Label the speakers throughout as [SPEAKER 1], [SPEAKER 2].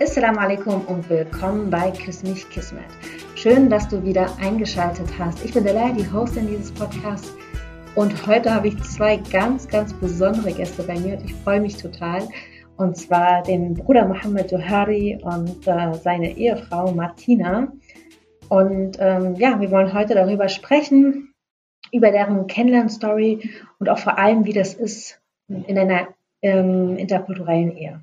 [SPEAKER 1] Assalamu alaikum und willkommen bei Küss mich Kismet. Schön, dass du wieder eingeschaltet hast. Ich bin Delay, die Hostin dieses Podcasts und heute habe ich zwei ganz, ganz besondere Gäste bei mir und ich freue mich total. Und zwar den Bruder Mohammed Johari und äh, seine Ehefrau Martina. Und ähm, ja, wir wollen heute darüber sprechen, über deren Kennenlern-Story und auch vor allem, wie das ist in einer ähm, interkulturellen Ehe.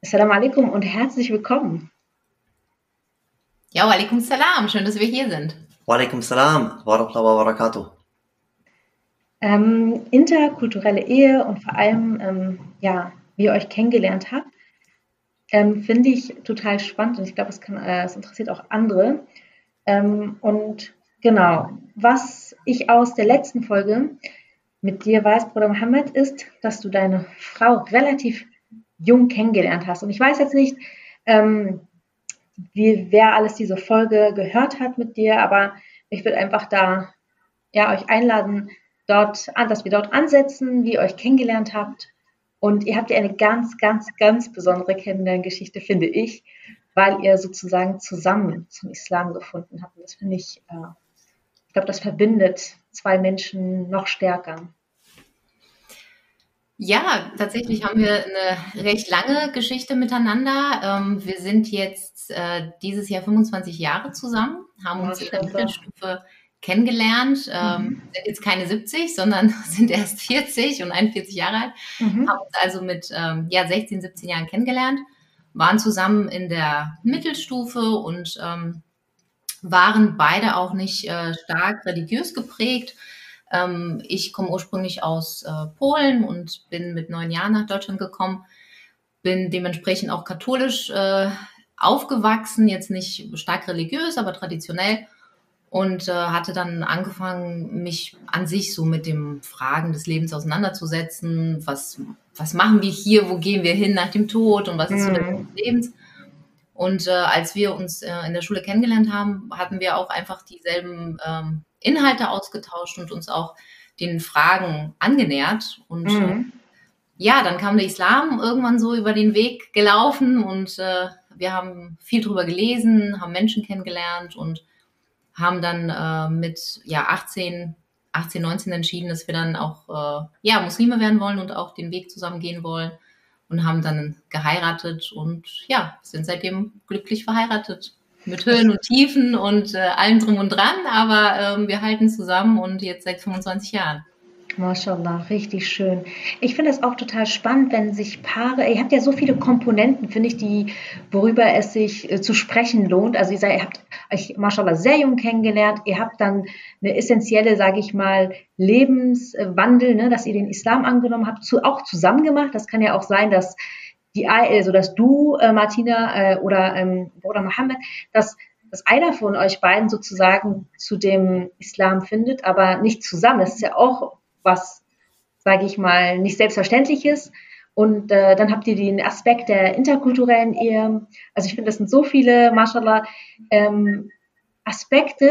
[SPEAKER 1] Assalamu alaikum und herzlich willkommen.
[SPEAKER 2] Ja, wa alaikum salam. Schön, dass wir hier sind.
[SPEAKER 3] Wa alaikum salam. Wa wa barakatuh.
[SPEAKER 1] Ähm, interkulturelle Ehe und vor allem, ähm, ja, wie ihr euch kennengelernt habt, ähm, finde ich total spannend und ich glaube, es, äh, es interessiert auch andere. Ähm, und genau, was ich aus der letzten Folge mit dir weiß, Bruder Mohammed, ist, dass du deine Frau relativ jung kennengelernt hast. Und ich weiß jetzt nicht, ähm, wie, wer alles diese Folge gehört hat mit dir, aber ich würde einfach da ja, euch einladen, dort dass wir dort ansetzen, wie ihr euch kennengelernt habt. Und ihr habt ja eine ganz, ganz, ganz besondere Kennenlerngeschichte, finde ich, weil ihr sozusagen zusammen zum Islam gefunden habt. Und das finde ich, äh, ich glaube, das verbindet zwei Menschen noch stärker.
[SPEAKER 2] Ja, tatsächlich haben wir eine recht lange Geschichte miteinander. Ähm, wir sind jetzt äh, dieses Jahr 25 Jahre zusammen, haben uns in der Mittelstufe kennengelernt, ähm, mhm. sind jetzt keine 70, sondern sind erst 40 und 41 Jahre alt, mhm. haben uns also mit ähm, ja, 16, 17 Jahren kennengelernt, waren zusammen in der Mittelstufe und ähm, waren beide auch nicht äh, stark religiös geprägt, ähm, ich komme ursprünglich aus äh, Polen und bin mit neun Jahren nach Deutschland gekommen, bin dementsprechend auch katholisch äh, aufgewachsen, jetzt nicht stark religiös, aber traditionell und äh, hatte dann angefangen, mich an sich so mit dem Fragen des Lebens auseinanderzusetzen. Was, was machen wir hier? Wo gehen wir hin nach dem Tod? Und was ist so der Sinn mhm. des Lebens? Und äh, als wir uns äh, in der Schule kennengelernt haben, hatten wir auch einfach dieselben ähm, Inhalte ausgetauscht und uns auch den Fragen angenähert. Und mhm. äh, ja, dann kam der Islam irgendwann so über den Weg gelaufen und äh, wir haben viel drüber gelesen, haben Menschen kennengelernt und haben dann äh, mit ja 18, 18, 19 entschieden, dass wir dann auch äh, ja Muslime werden wollen und auch den Weg zusammen gehen wollen und haben dann geheiratet und ja sind seitdem glücklich verheiratet mit Höhen und Tiefen und äh, allem drum und dran, aber ähm, wir halten zusammen und jetzt seit 25 Jahren.
[SPEAKER 1] Mashallah, richtig schön. Ich finde es auch total spannend, wenn sich Paare, ihr habt ja so viele Komponenten, finde ich, die, worüber es sich äh, zu sprechen lohnt. Also ihr, seid, ihr habt euch, Mashallah, sehr jung kennengelernt. Ihr habt dann eine essentielle, sage ich mal, Lebenswandel, ne, dass ihr den Islam angenommen habt, zu, auch zusammen gemacht. Das kann ja auch sein, dass die, also dass du, äh, Martina, äh, oder ähm, Bruder Mohammed, dass, dass einer von euch beiden sozusagen zu dem Islam findet, aber nicht zusammen. Das ist ja auch was, sage ich mal, nicht selbstverständliches. Und äh, dann habt ihr den Aspekt der interkulturellen Ehe. Also ich finde, das sind so viele, mashallah, ähm, Aspekte,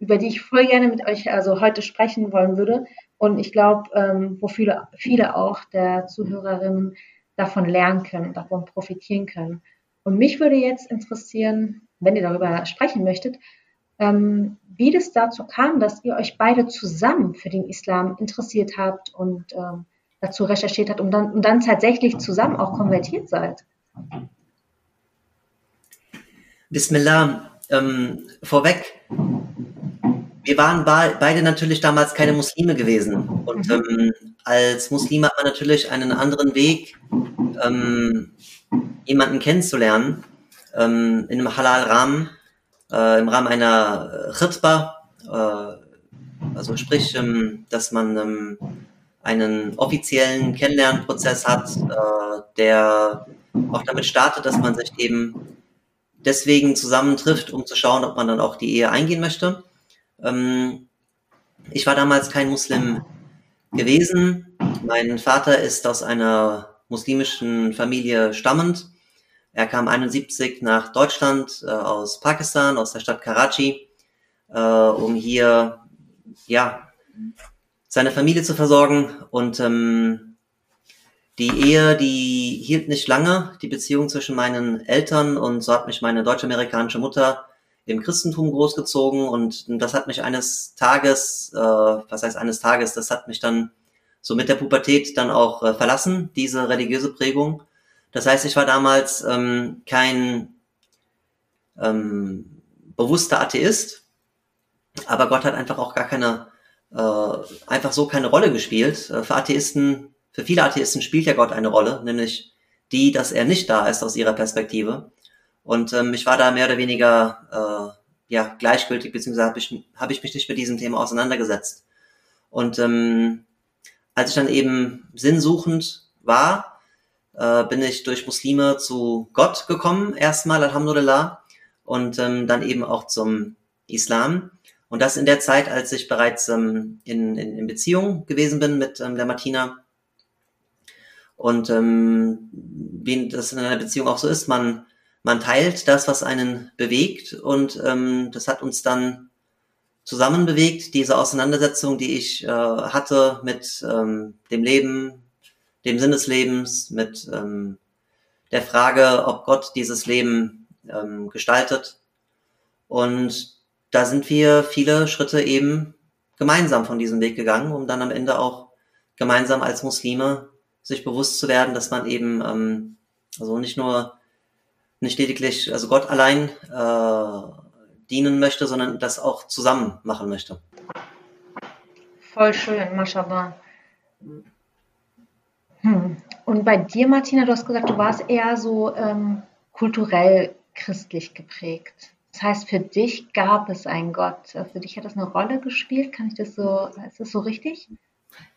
[SPEAKER 1] über die ich voll gerne mit euch also heute sprechen wollen würde. Und ich glaube, ähm, wo viele, viele auch der Zuhörerinnen davon lernen können, davon profitieren können. Und mich würde jetzt interessieren, wenn ihr darüber sprechen möchtet, ähm, wie das dazu kam, dass ihr euch beide zusammen für den Islam interessiert habt und ähm, dazu recherchiert habt und dann, und dann tatsächlich zusammen auch konvertiert seid.
[SPEAKER 3] Bismillah, ähm, vorweg, wir waren beide natürlich damals keine Muslime gewesen. Und mhm. ähm, als Muslim hat man natürlich einen anderen Weg, ähm, jemanden kennenzulernen, ähm, in einem Halal-Rahmen, äh, im Rahmen einer Khitba, äh, also sprich, ähm, dass man ähm, einen offiziellen Kennenlernprozess hat, äh, der auch damit startet, dass man sich eben deswegen zusammentrifft, um zu schauen, ob man dann auch die Ehe eingehen möchte. Ähm, ich war damals kein Muslim gewesen. Mein Vater ist aus einer muslimischen Familie stammend. Er kam 71 nach Deutschland äh, aus Pakistan, aus der Stadt Karachi, äh, um hier ja seine Familie zu versorgen. Und ähm, die Ehe, die hielt nicht lange, die Beziehung zwischen meinen Eltern und so hat mich meine deutsch-amerikanische Mutter im Christentum großgezogen und das hat mich eines Tages, äh, was heißt eines Tages, das hat mich dann so mit der Pubertät dann auch äh, verlassen, diese religiöse Prägung. Das heißt, ich war damals ähm, kein ähm, bewusster Atheist, aber Gott hat einfach auch gar keine, äh, einfach so keine Rolle gespielt. Äh, für Atheisten, für viele Atheisten spielt ja Gott eine Rolle, nämlich die, dass er nicht da ist aus ihrer Perspektive. Und ähm, ich war da mehr oder weniger äh, ja gleichgültig, beziehungsweise habe ich, hab ich mich nicht mit diesem Thema auseinandergesetzt. Und ähm, als ich dann eben sinnsuchend war, äh, bin ich durch Muslime zu Gott gekommen, erstmal, Alhamdulillah, und ähm, dann eben auch zum Islam. Und das in der Zeit, als ich bereits ähm, in, in, in Beziehung gewesen bin mit ähm, der Martina. Und ähm, wie das in einer Beziehung auch so ist, man, man teilt das, was einen bewegt. Und ähm, das hat uns dann zusammen bewegt, diese Auseinandersetzung, die ich äh, hatte mit ähm, dem Leben, dem Sinn des Lebens, mit ähm, der Frage, ob Gott dieses Leben ähm, gestaltet. Und da sind wir viele Schritte eben gemeinsam von diesem Weg gegangen, um dann am Ende auch gemeinsam als Muslime sich bewusst zu werden, dass man eben ähm, also nicht nur nicht lediglich, also Gott allein äh, dienen möchte, sondern das auch zusammen machen möchte.
[SPEAKER 1] Voll schön, mashallah. Hm. Und bei dir, Martina, du hast gesagt, du warst eher so ähm, kulturell christlich geprägt. Das heißt, für dich gab es einen Gott. Für dich hat das eine Rolle gespielt. Kann ich das so, ist das so richtig?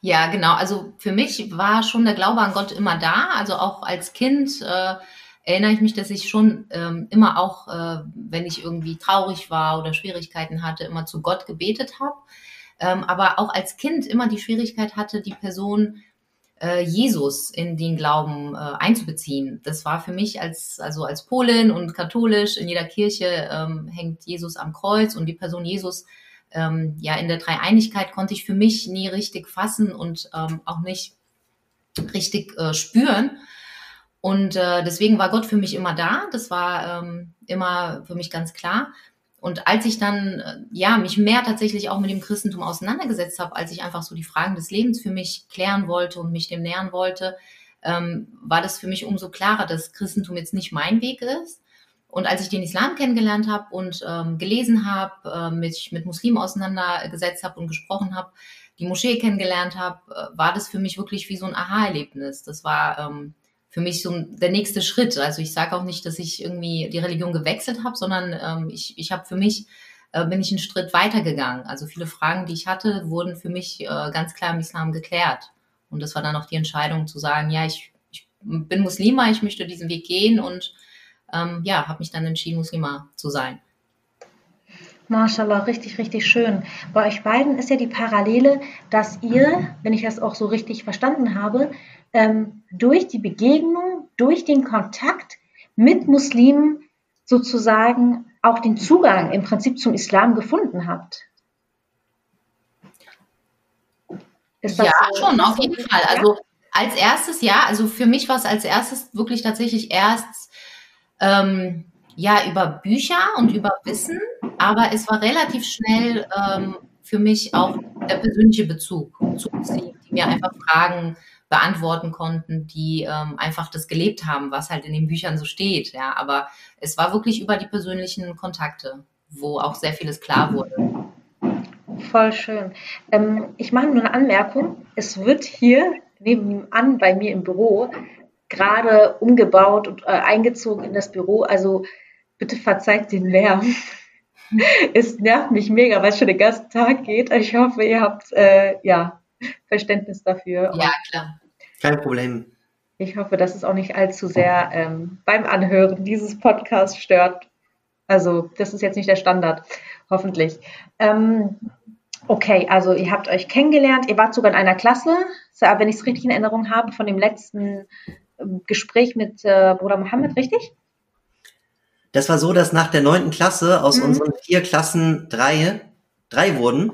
[SPEAKER 2] Ja, genau. Also für mich war schon der Glaube an Gott immer da. Also auch als Kind äh, erinnere ich mich, dass ich schon ähm, immer auch, äh, wenn ich irgendwie traurig war oder Schwierigkeiten hatte, immer zu Gott gebetet habe. Ähm, aber auch als Kind immer die Schwierigkeit hatte, die Person äh, Jesus in den Glauben äh, einzubeziehen. Das war für mich als, also als Polin und katholisch in jeder Kirche ähm, hängt Jesus am Kreuz und die Person Jesus ähm, ja in der Dreieinigkeit konnte ich für mich nie richtig fassen und ähm, auch nicht richtig äh, spüren. Und äh, deswegen war Gott für mich immer da. Das war ähm, immer für mich ganz klar. Und als ich dann äh, ja mich mehr tatsächlich auch mit dem Christentum auseinandergesetzt habe, als ich einfach so die Fragen des Lebens für mich klären wollte und mich dem nähern wollte, ähm, war das für mich umso klarer, dass Christentum jetzt nicht mein Weg ist. Und als ich den Islam kennengelernt habe und ähm, gelesen habe, äh, mich mit Muslimen auseinandergesetzt habe und gesprochen habe, die Moschee kennengelernt habe, äh, war das für mich wirklich wie so ein Aha-Erlebnis. Das war ähm, für mich so der nächste Schritt. Also ich sage auch nicht, dass ich irgendwie die Religion gewechselt habe, sondern ähm, ich, ich habe für mich, äh, bin ich einen Schritt weitergegangen. Also viele Fragen, die ich hatte, wurden für mich äh, ganz klar im Islam geklärt. Und das war dann auch die Entscheidung zu sagen, ja, ich, ich bin Muslima, ich möchte diesen Weg gehen und ähm, ja, habe mich dann entschieden, Muslima zu sein.
[SPEAKER 1] Mashallah, richtig, richtig schön. Bei euch beiden ist ja die Parallele, dass ihr, wenn ich das auch so richtig verstanden habe, ähm, durch die Begegnung, durch den Kontakt mit Muslimen sozusagen auch den Zugang im Prinzip zum Islam gefunden habt.
[SPEAKER 2] Ja, so? schon, auf jeden Fall. Also als erstes, ja, also für mich war es als erstes wirklich tatsächlich erst ähm, ja über Bücher und über Wissen, aber es war relativ schnell ähm, für mich auch der persönliche Bezug zu Muslimen, die mir einfach Fragen beantworten konnten, die ähm, einfach das gelebt haben, was halt in den Büchern so steht. Ja, aber es war wirklich über die persönlichen Kontakte, wo auch sehr vieles klar wurde.
[SPEAKER 1] Voll schön. Ähm, ich mache nur eine Anmerkung. Es wird hier nebenan bei mir im Büro gerade umgebaut und äh, eingezogen in das Büro. Also bitte verzeiht den Lärm. es nervt mich mega, weil es schon den ganzen Tag geht. Ich hoffe, ihr habt äh, ja Verständnis dafür.
[SPEAKER 2] Ja, klar.
[SPEAKER 3] Kein Problem.
[SPEAKER 1] Ich hoffe, dass es auch nicht allzu sehr ähm, beim Anhören dieses Podcasts stört. Also, das ist jetzt nicht der Standard, hoffentlich. Ähm, okay, also ihr habt euch kennengelernt, ihr wart sogar in einer Klasse, wenn ich es richtig in Erinnerung habe, von dem letzten ähm, Gespräch mit äh, Bruder Mohammed, richtig?
[SPEAKER 3] Das war so, dass nach der neunten Klasse aus mhm. unseren vier Klassen drei, drei wurden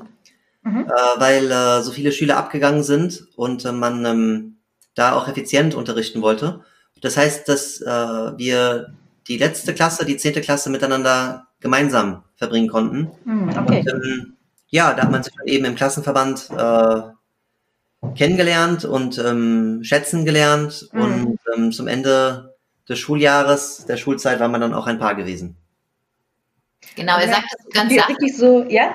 [SPEAKER 3] mhm. äh, weil äh, so viele Schüler abgegangen sind und äh, man ähm, da auch effizient unterrichten wollte. Das heißt, dass äh, wir die letzte Klasse, die zehnte Klasse miteinander gemeinsam verbringen konnten.
[SPEAKER 1] Hm, okay.
[SPEAKER 3] Und, ähm, ja, da hat man sich eben im Klassenverband äh, kennengelernt und ähm, schätzen gelernt.
[SPEAKER 1] Mhm.
[SPEAKER 3] Und ähm, zum Ende des Schuljahres, der Schulzeit, war man dann auch ein Paar gewesen.
[SPEAKER 2] Genau, er sagt es so ganz sachlich.
[SPEAKER 1] wirklich so, ja?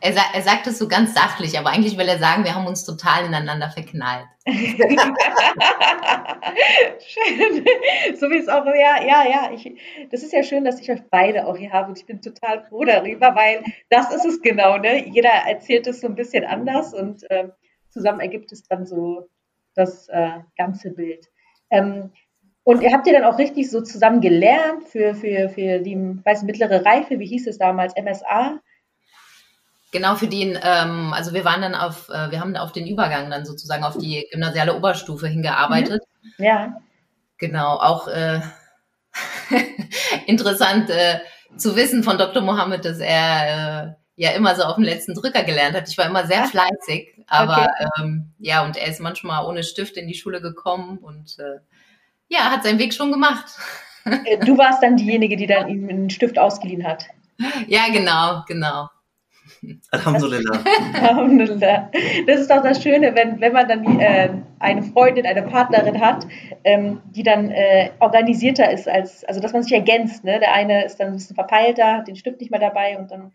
[SPEAKER 2] Er, er sagt es so ganz sachlich, aber eigentlich will er sagen, wir haben uns total ineinander verknallt.
[SPEAKER 1] schön. So wie es auch, ja, ja, ja. Ich, das ist ja schön, dass ich euch beide auch hier habe und ich bin total froh darüber, weil das ist es genau, ne? Jeder erzählt es so ein bisschen anders und ähm, zusammen ergibt es dann so das äh, ganze Bild. Ähm, und ihr habt ihr dann auch richtig so zusammen gelernt für, für, für die weiß, mittlere Reife, wie hieß es damals, MSA?
[SPEAKER 2] Genau für den, ähm, also wir waren dann auf, äh, wir haben auf den Übergang dann sozusagen auf die gymnasiale Oberstufe hingearbeitet.
[SPEAKER 1] Ja.
[SPEAKER 2] Genau, auch äh, interessant äh, zu wissen von Dr. Mohammed, dass er äh, ja immer so auf dem letzten Drücker gelernt hat. Ich war immer sehr fleißig, aber
[SPEAKER 1] Okay.
[SPEAKER 2] ähm, ja, und er ist manchmal ohne Stift in die Schule gekommen und äh, ja, hat seinen Weg schon gemacht.
[SPEAKER 1] Äh, Du warst dann diejenige, die dann ihm einen Stift ausgeliehen hat.
[SPEAKER 2] Ja, genau, genau.
[SPEAKER 3] Alhamdulillah.
[SPEAKER 1] Alhamdulillah. Das ist auch das Schöne, wenn, wenn man dann äh, eine Freundin, eine Partnerin hat, ähm, die dann äh, organisierter ist, als, also dass man sich ergänzt. Ne? Der eine ist dann ein bisschen verpeilter, hat den Stift nicht mehr dabei und dann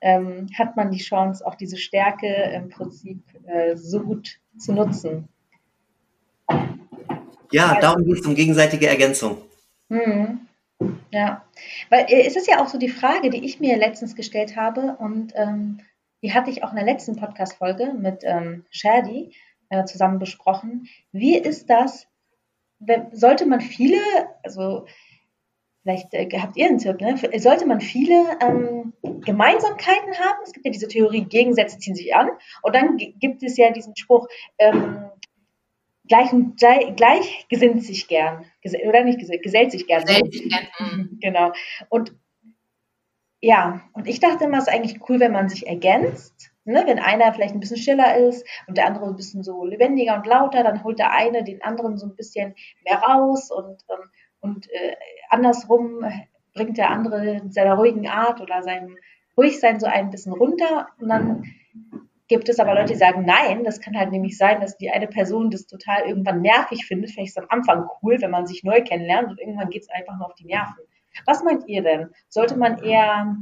[SPEAKER 1] ähm, hat man die Chance, auch diese Stärke im Prinzip äh, so gut zu nutzen.
[SPEAKER 3] Ja, darum geht es um gegenseitige Ergänzung.
[SPEAKER 1] Mhm. Ja, weil äh, es ist ja auch so die Frage, die ich mir letztens gestellt habe und ähm, die hatte ich auch in der letzten Podcast-Folge mit ähm, Shadi äh, zusammen besprochen. Wie ist das, wenn, sollte man viele, also vielleicht äh, habt ihr einen Tipp, ne? sollte man viele ähm, Gemeinsamkeiten haben? Es gibt ja diese Theorie, Gegensätze ziehen sich an und dann gi- gibt es ja diesen Spruch, ähm, gleich, gleich, gesinnt sich gern, oder nicht gesellt, gesellt sich gern.
[SPEAKER 2] Gesellt sich gern, mhm.
[SPEAKER 1] Genau. Und ja, und ich dachte immer, es ist eigentlich cool, wenn man sich ergänzt. Ne? Wenn einer vielleicht ein bisschen stiller ist und der andere ein bisschen so lebendiger und lauter, dann holt der eine den anderen so ein bisschen mehr raus und, ähm, und äh, andersrum bringt der andere in seiner ruhigen Art oder seinem Ruhigsein so ein bisschen runter und dann gibt es aber Leute, die sagen, nein, das kann halt nämlich sein, dass die eine Person das total irgendwann nervig findet. Vielleicht ist es am Anfang cool, wenn man sich neu kennenlernt und irgendwann geht es einfach nur auf die Nerven. Was meint ihr denn? Sollte man eher,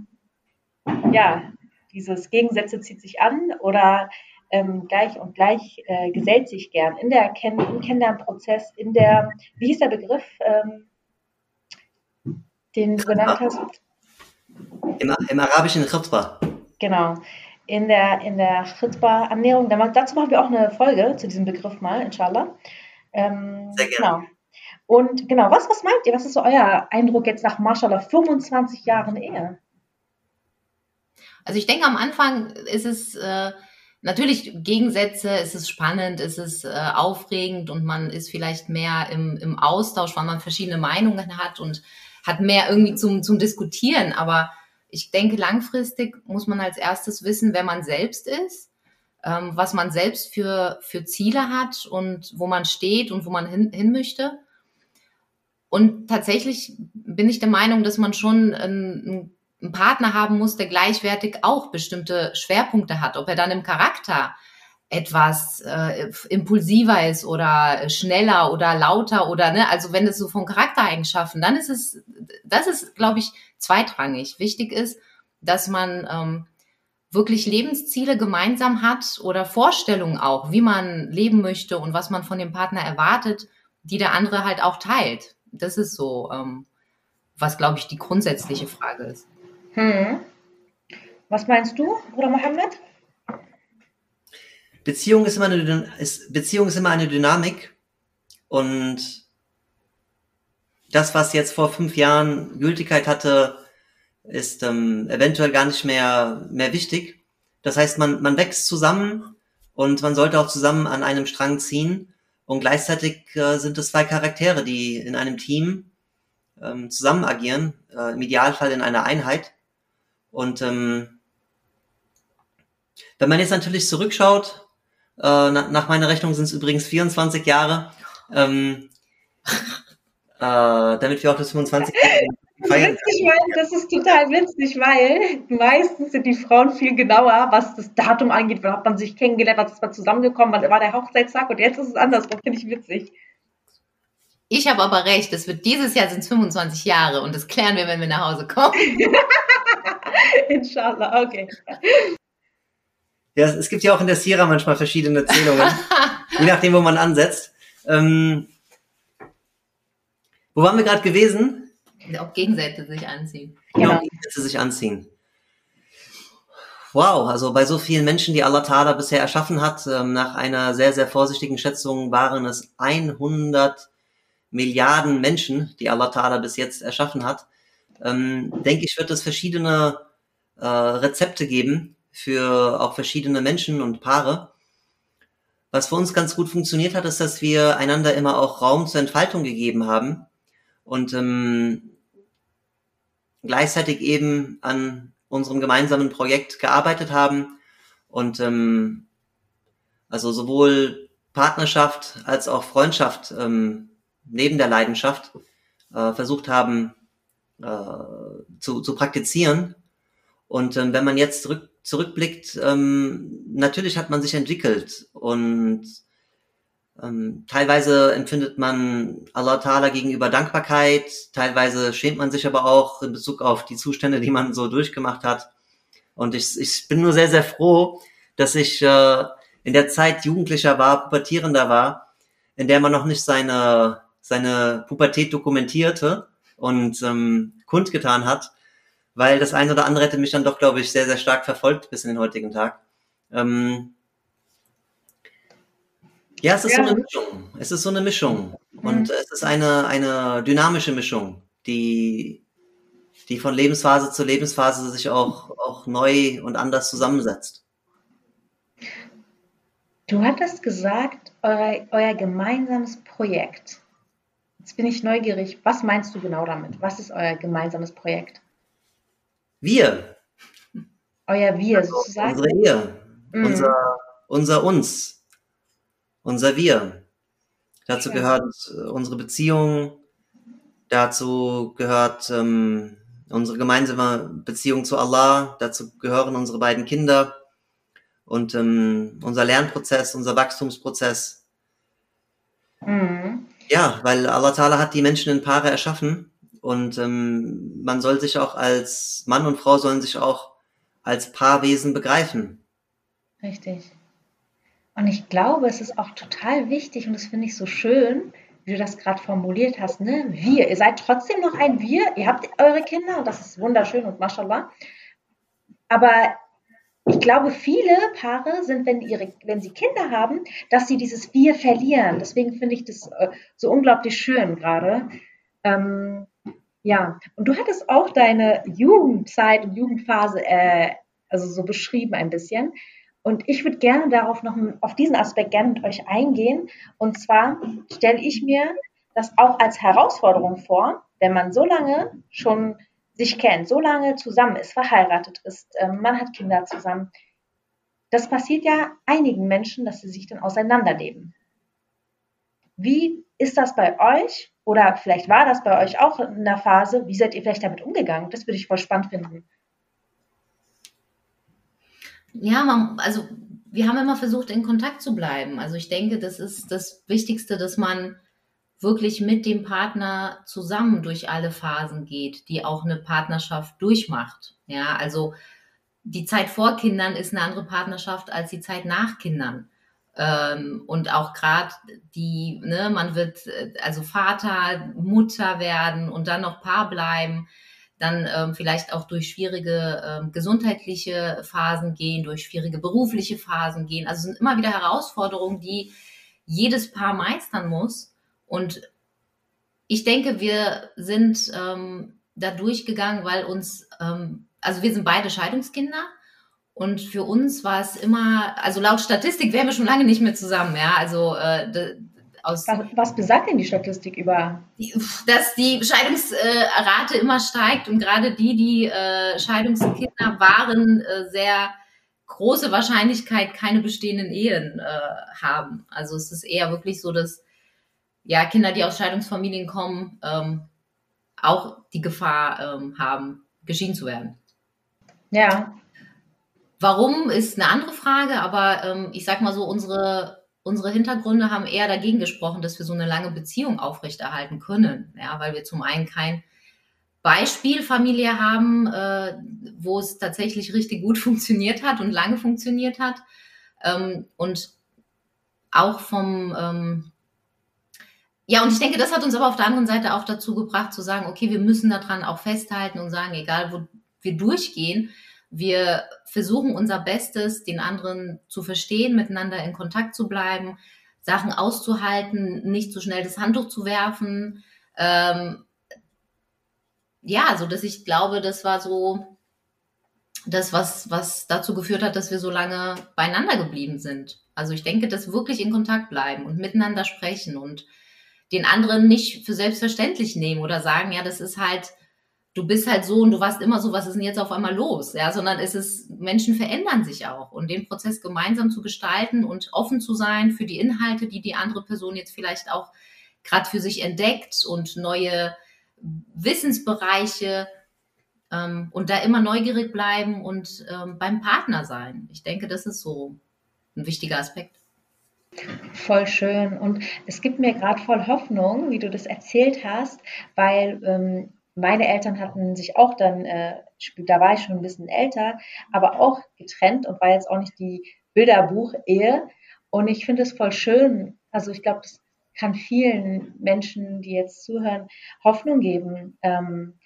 [SPEAKER 1] ja, dieses Gegensätze zieht sich an oder ähm, gleich und gleich äh, gesellt sich gern in der Kenn im Kennenlernprozess, in der, wie hieß der Begriff, ähm, den du genannt hast?
[SPEAKER 3] Im, im arabischen Khutbah.
[SPEAKER 1] Genau. In der, in der Khutbah-Annäherung. Da- Dazu machen wir auch eine Folge zu diesem Begriff mal, inshallah. Ähm,
[SPEAKER 3] Sehr gerne.
[SPEAKER 1] Genau. Und genau, was, was meint ihr? Was ist so euer Eindruck jetzt nach Mashallah 25 Jahren Ehe?
[SPEAKER 2] Also ich denke, am Anfang ist es äh, natürlich Gegensätze, es ist spannend, es ist äh, aufregend und man ist vielleicht mehr im, im Austausch, weil man verschiedene Meinungen hat und hat mehr irgendwie zum, zum Diskutieren. Aber ich denke, langfristig muss man als erstes wissen, wer man selbst ist, ähm, was man selbst für, für Ziele hat und wo man steht und wo man hin, hin möchte. Und tatsächlich bin ich der Meinung, dass man schon einen, einen Partner haben muss, der gleichwertig auch bestimmte Schwerpunkte hat. Ob er dann im Charakter etwas äh, impulsiver ist oder schneller oder lauter oder ne, also wenn es so von Charaktereigenschaften, dann ist es, das ist, glaube ich, zweitrangig. Wichtig ist, dass man ähm, wirklich Lebensziele gemeinsam hat oder Vorstellungen auch, wie man leben möchte und was man von dem Partner erwartet, die der andere halt auch teilt. Das ist so, ähm, was glaube ich die grundsätzliche Frage ist.
[SPEAKER 1] Hm. Was meinst du, Bruder Mohammed?
[SPEAKER 3] Beziehung ist immer eine, ist, Beziehung ist immer eine Dynamik und das, was jetzt vor fünf Jahren Gültigkeit hatte, ist ähm, eventuell gar nicht mehr, mehr wichtig. Das heißt, man, man wächst zusammen und man sollte auch zusammen an einem Strang ziehen. Und gleichzeitig äh, sind es zwei Charaktere, die in einem Team ähm, zusammen agieren, äh, im Idealfall in einer Einheit. Und ähm, wenn man jetzt natürlich zurückschaut Äh, nach, nach meiner Rechnung sind es übrigens 24 Jahre. Ähm, äh, damit wir auch das 25
[SPEAKER 1] feiern. Witzig, weil, das ist total witzig, weil meistens sind die Frauen viel genauer, was das Datum angeht. Wann hat man sich kennengelernt, was ist man zusammengekommen, wann war der Hochzeitstag und jetzt ist es anders. Das finde ich witzig.
[SPEAKER 2] Ich habe aber recht, es wird dieses Jahr sind es 25 Jahre und das klären wir, wenn wir nach Hause kommen.
[SPEAKER 1] Inshallah, okay.
[SPEAKER 3] Ja, es gibt ja auch in der Sierra manchmal verschiedene Zählungen, je nachdem, wo man ansetzt. Ähm, wo waren wir gerade gewesen?
[SPEAKER 2] Ob Gegensätze sich anziehen.
[SPEAKER 3] Genau, genau. Gegensätze sich anziehen. Wow, also bei so vielen Menschen, die Allah Ta'ala bisher erschaffen hat, ähm, nach einer sehr, sehr vorsichtigen Schätzung waren es 100 Milliarden Menschen, die Allah Ta'ala bis jetzt erschaffen hat. Ähm, denke ich, wird es verschiedene äh, Rezepte geben für auch verschiedene Menschen und Paare. Was für uns ganz gut funktioniert hat, ist, dass wir einander immer auch Raum zur Entfaltung gegeben haben und ähm, gleichzeitig eben an unserem gemeinsamen Projekt gearbeitet haben und ähm, also sowohl Partnerschaft als auch Freundschaft ähm, neben der Leidenschaft äh, versucht haben äh, zu, zu praktizieren. Und ähm, wenn man jetzt zurück, zurückblickt, ähm, natürlich hat man sich entwickelt und ähm, teilweise empfindet man Allah Ta'ala gegenüber Dankbarkeit, teilweise schämt man sich aber auch in Bezug auf die Zustände, die man so durchgemacht hat. Und ich, ich bin nur sehr, sehr froh, dass ich äh, in der Zeit Jugendlicher war, pubertierender war, in der man noch nicht seine, seine Pubertät dokumentierte und ähm, kundgetan hat, weil das eine oder andere hätte mich dann doch, glaube ich, sehr, sehr stark verfolgt bis in den heutigen Tag. Ähm, ja, es ist ja. so eine Mischung. Es ist so eine Mischung. Und mhm. es ist eine, eine dynamische Mischung, die, die von Lebensphase zu Lebensphase sich auch, auch neu und anders zusammensetzt.
[SPEAKER 1] Du hattest gesagt, euer, euer gemeinsames Projekt. Jetzt bin ich neugierig. Was meinst du genau damit? Was ist euer gemeinsames Projekt?
[SPEAKER 3] Wir.
[SPEAKER 1] Euer Wir also sozusagen.
[SPEAKER 3] Unsere Ehe. Mhm. Unser, unser Uns unser Wir. Dazu ja. gehört äh, unsere Beziehung, dazu gehört ähm, unsere gemeinsame Beziehung zu Allah, dazu gehören unsere beiden Kinder und ähm, unser Lernprozess, unser Wachstumsprozess. Mhm. Ja, weil Allah Ta'ala hat die Menschen in Paare erschaffen und ähm, man soll sich auch als Mann und Frau sollen sich auch als Paarwesen begreifen.
[SPEAKER 1] Richtig. Und ich glaube, es ist auch total wichtig und das finde ich so schön, wie du das gerade formuliert hast, ne? Wir, ihr seid trotzdem noch ein Wir, ihr habt eure Kinder und das ist wunderschön und mashallah. Aber ich glaube, viele Paare sind, wenn, ihre, wenn sie Kinder haben, dass sie dieses Wir verlieren. Deswegen finde ich das äh, so unglaublich schön gerade. Ähm, ja, und du hattest auch deine Jugendzeit und Jugendphase äh, also so beschrieben ein bisschen. Und ich würde gerne darauf noch, auf diesen Aspekt gerne mit euch eingehen. Und zwar stelle ich mir das auch als Herausforderung vor, wenn man so lange schon sich kennt, so lange zusammen ist, verheiratet ist, ähm, man hat Kinder zusammen. Das passiert ja einigen Menschen, dass sie sich dann auseinanderleben. Wie ist das bei euch? Oder vielleicht war das bei euch auch in der Phase. Wie seid ihr vielleicht damit umgegangen? Das würde ich voll spannend finden
[SPEAKER 2] ja, man, also wir haben immer versucht, in Kontakt zu bleiben. Also ich denke, das ist das Wichtigste, dass man wirklich mit dem Partner zusammen durch alle Phasen geht, die auch eine Partnerschaft durchmacht. Ja, also die Zeit vor Kindern ist eine andere Partnerschaft als die Zeit nach Kindern. Ähm, und auch gerade die, ne, man wird äh, also Vater, Mutter werden und dann noch Paar bleiben dann ähm, vielleicht auch durch schwierige ähm, gesundheitliche Phasen gehen, durch schwierige berufliche Phasen gehen. Also es sind immer wieder Herausforderungen, die jedes Paar meistern muss. Und ich denke, wir sind ähm, da durchgegangen, weil uns, ähm, also wir sind beide Scheidungskinder. Und für uns war es immer, also laut Statistik wären wir schon lange nicht mehr zusammen, ja. Also äh,
[SPEAKER 1] aus. Was, was besagt denn die Statistik über?
[SPEAKER 2] Dass die Scheidungsrate immer steigt und gerade die, die äh, Scheidungskinder waren, äh, sehr große Wahrscheinlichkeit keine bestehenden Ehen äh, haben. Also es ist eher wirklich so, dass ja Kinder, die aus Scheidungsfamilien kommen, ähm, auch die Gefahr ähm, haben, geschieden zu werden.
[SPEAKER 1] Ja.
[SPEAKER 2] Warum ist eine andere Frage, aber ähm, ich sag mal so, unsere, unsere Hintergründe haben eher dagegen gesprochen, dass wir so eine lange Beziehung aufrechterhalten können. Ja, weil wir zum einen kein Beispielfamilie haben, äh, wo es tatsächlich richtig gut funktioniert hat und lange funktioniert hat. Ähm, und auch vom, ähm, ja, und ich denke, das hat uns aber auf der anderen Seite auch dazu gebracht zu sagen, okay, wir müssen daran auch festhalten und sagen, egal wo wir durchgehen, wir versuchen unser Bestes, den anderen zu verstehen, miteinander in Kontakt zu bleiben, Sachen auszuhalten, nicht so schnell das Handtuch zu werfen, ähm, ja, so dass ich glaube, das war so das, was, was dazu geführt hat, dass wir so lange beieinander geblieben sind. Also ich denke, dass wirklich in Kontakt bleiben und miteinander sprechen und den anderen nicht für selbstverständlich nehmen oder sagen, ja, das ist halt, du bist halt so und du warst immer so, was ist denn jetzt auf einmal los? Ja, sondern es ist, Menschen verändern sich auch und den Prozess gemeinsam zu gestalten und offen zu sein für die Inhalte, die die andere Person jetzt vielleicht auch gerade für sich entdeckt und neue Wissensbereiche ähm, und da immer neugierig bleiben und ähm, beim Partner sein. Ich denke, das ist so ein wichtiger Aspekt.
[SPEAKER 1] Voll schön. Und es gibt mir gerade voll Hoffnung, wie du das erzählt hast, weil ähm, meine Eltern hatten sich auch dann, äh, da war ich schon ein bisschen älter, aber auch getrennt und war jetzt auch nicht die Bilderbuch-Ehe. Und ich finde es voll schön. Also ich glaube, das kann vielen Menschen, die jetzt zuhören, Hoffnung geben, ähm,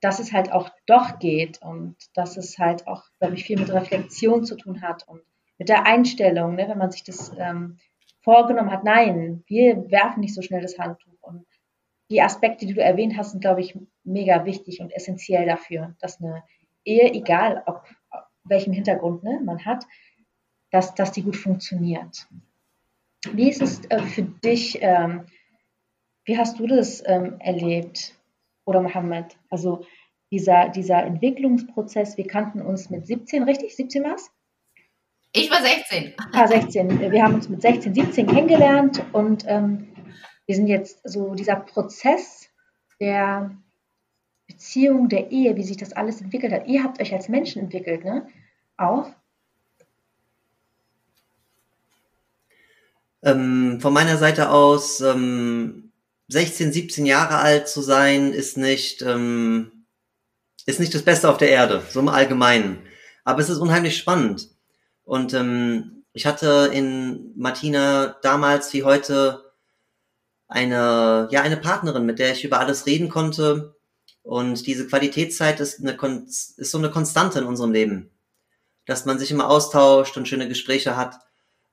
[SPEAKER 1] dass es halt auch doch geht und dass es halt auch, glaube ich, viel mit Reflexion zu tun hat und mit der Einstellung, ne, wenn man sich das ähm, vorgenommen hat, nein, wir werfen nicht so schnell das Handtuch. Und die Aspekte, die du erwähnt hast, sind, glaube ich, mega wichtig und essentiell dafür, dass eine Ehe, egal ob, welchem Hintergrund ne, man hat, dass, dass die gut funktioniert. Wie ist es äh, für dich, ähm, wie hast du das ähm, erlebt, oder Mohammed? Also dieser, dieser Entwicklungsprozess, wir kannten uns mit 17, richtig? 17 war es?
[SPEAKER 2] Ich war 16.
[SPEAKER 1] Ah, 16. Wir haben uns mit 16, 17 kennengelernt und ähm, wir sind jetzt so dieser Prozess der Beziehung, der Ehe, wie sich das alles entwickelt hat. Ihr habt euch als Menschen entwickelt, ne? Auch.
[SPEAKER 3] Ähm, von meiner Seite aus, ähm, 16, 17 Jahre alt zu sein, ist nicht, ähm, ist nicht das Beste auf der Erde, so im Allgemeinen. Aber es ist unheimlich spannend. Und ähm, ich hatte in Martina damals wie heute eine, ja, eine Partnerin, mit der ich über alles reden konnte. Und diese Qualitätszeit ist, eine, ist so eine Konstante in unserem Leben. Dass man sich immer austauscht und schöne Gespräche hat.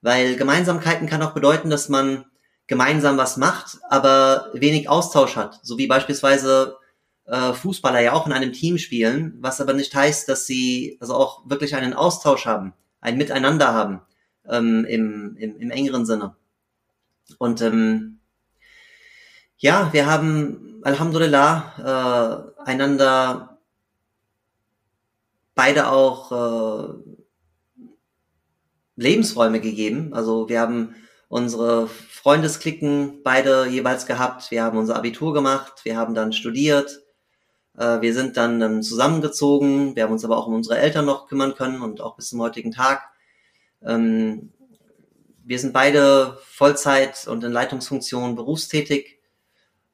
[SPEAKER 3] Weil Gemeinsamkeiten kann auch bedeuten, dass man gemeinsam was macht, aber wenig Austausch hat. So wie beispielsweise äh, Fußballer ja auch in einem Team spielen, was aber nicht heißt, dass sie also auch wirklich einen Austausch haben, ein Miteinander haben ähm, im, im, im engeren Sinne. Und ähm, ja, wir haben Alhamdulillah äh, einander beide auch äh, Lebensräume gegeben. Also wir haben unsere Freundesklicken beide jeweils gehabt. Wir haben unser Abitur gemacht. Wir haben dann studiert. Äh, wir sind dann ähm, zusammengezogen. Wir haben uns aber auch um unsere Eltern noch kümmern können und auch bis zum heutigen Tag. Ähm, wir sind beide Vollzeit und in Leitungsfunktionen berufstätig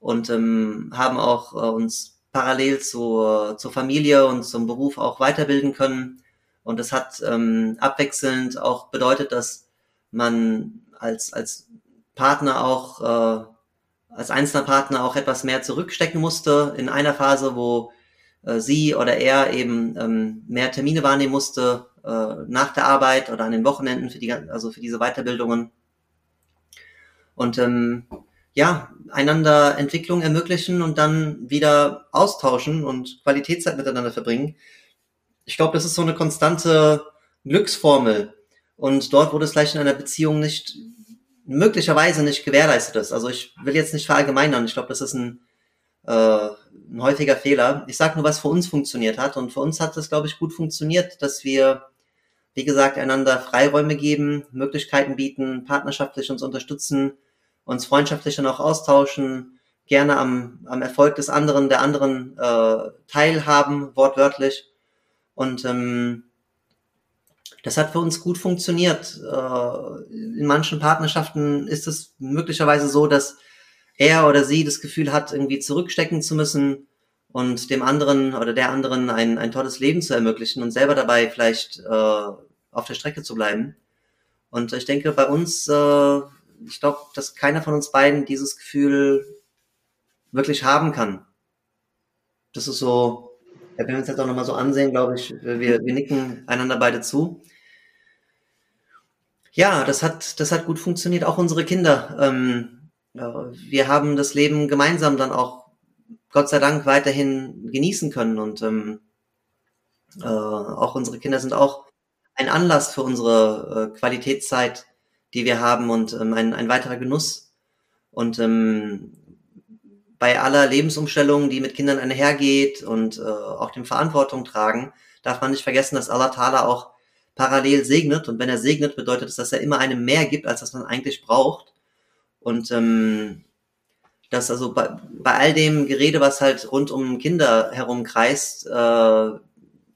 [SPEAKER 3] und ähm, haben auch äh, uns parallel zur, zur Familie und zum Beruf auch weiterbilden können. Und das hat ähm, abwechselnd auch bedeutet, dass man als, als Partner auch, äh, als einzelner Partner auch etwas mehr zurückstecken musste in einer Phase, wo äh, sie oder er eben ähm, mehr Termine wahrnehmen musste äh, nach der Arbeit oder an den Wochenenden für die, also für diese Weiterbildungen. Und ähm, ja, einander Entwicklung ermöglichen und dann wieder austauschen und Qualitätszeit miteinander verbringen ich glaube, das ist so eine konstante Glücksformel. Und dort, wo das vielleicht in einer Beziehung nicht, möglicherweise nicht gewährleistet ist. Also ich will jetzt nicht verallgemeinern. Ich glaube, das ist ein, äh, ein häufiger Fehler. Ich sage nur, was für uns funktioniert hat. Und für uns hat das, glaube ich, gut funktioniert, dass wir wie gesagt, einander Freiräume geben, Möglichkeiten bieten, partnerschaftlich uns unterstützen, uns freundschaftlich dann auch austauschen, gerne am, am Erfolg des anderen, der anderen äh, teilhaben, wortwörtlich. Und ähm, das hat für uns gut funktioniert. Äh, in manchen Partnerschaften ist es möglicherweise so, dass er oder sie das Gefühl hat, irgendwie zurückstecken zu müssen und dem anderen oder der anderen ein, ein tolles Leben zu ermöglichen und selber dabei vielleicht äh, auf der Strecke zu bleiben. Und ich denke, bei uns, äh, ich glaube, dass keiner von uns beiden dieses Gefühl wirklich haben kann. Das ist so, wenn wir uns jetzt auch nochmal so ansehen, glaube ich, wir, wir nicken einander beide zu. Ja, das hat, das hat gut funktioniert. Auch unsere Kinder. Ähm, wir haben das Leben gemeinsam dann auch Gott sei Dank weiterhin genießen können. Und ähm, äh, auch unsere Kinder sind auch ein Anlass für unsere äh, Qualitätszeit, die wir haben und ähm, ein, ein weiterer Genuss. Und ähm, bei aller Lebensumstellung, die mit Kindern einhergeht und äh, auch dem Verantwortung tragen, darf man nicht vergessen, dass Allah Ta'ala auch parallel segnet. Und wenn er segnet, bedeutet es, dass er immer einem mehr gibt, als das man eigentlich braucht. Und ähm, dass also bei, bei all dem Gerede, was halt rund um Kinder herumkreist, äh,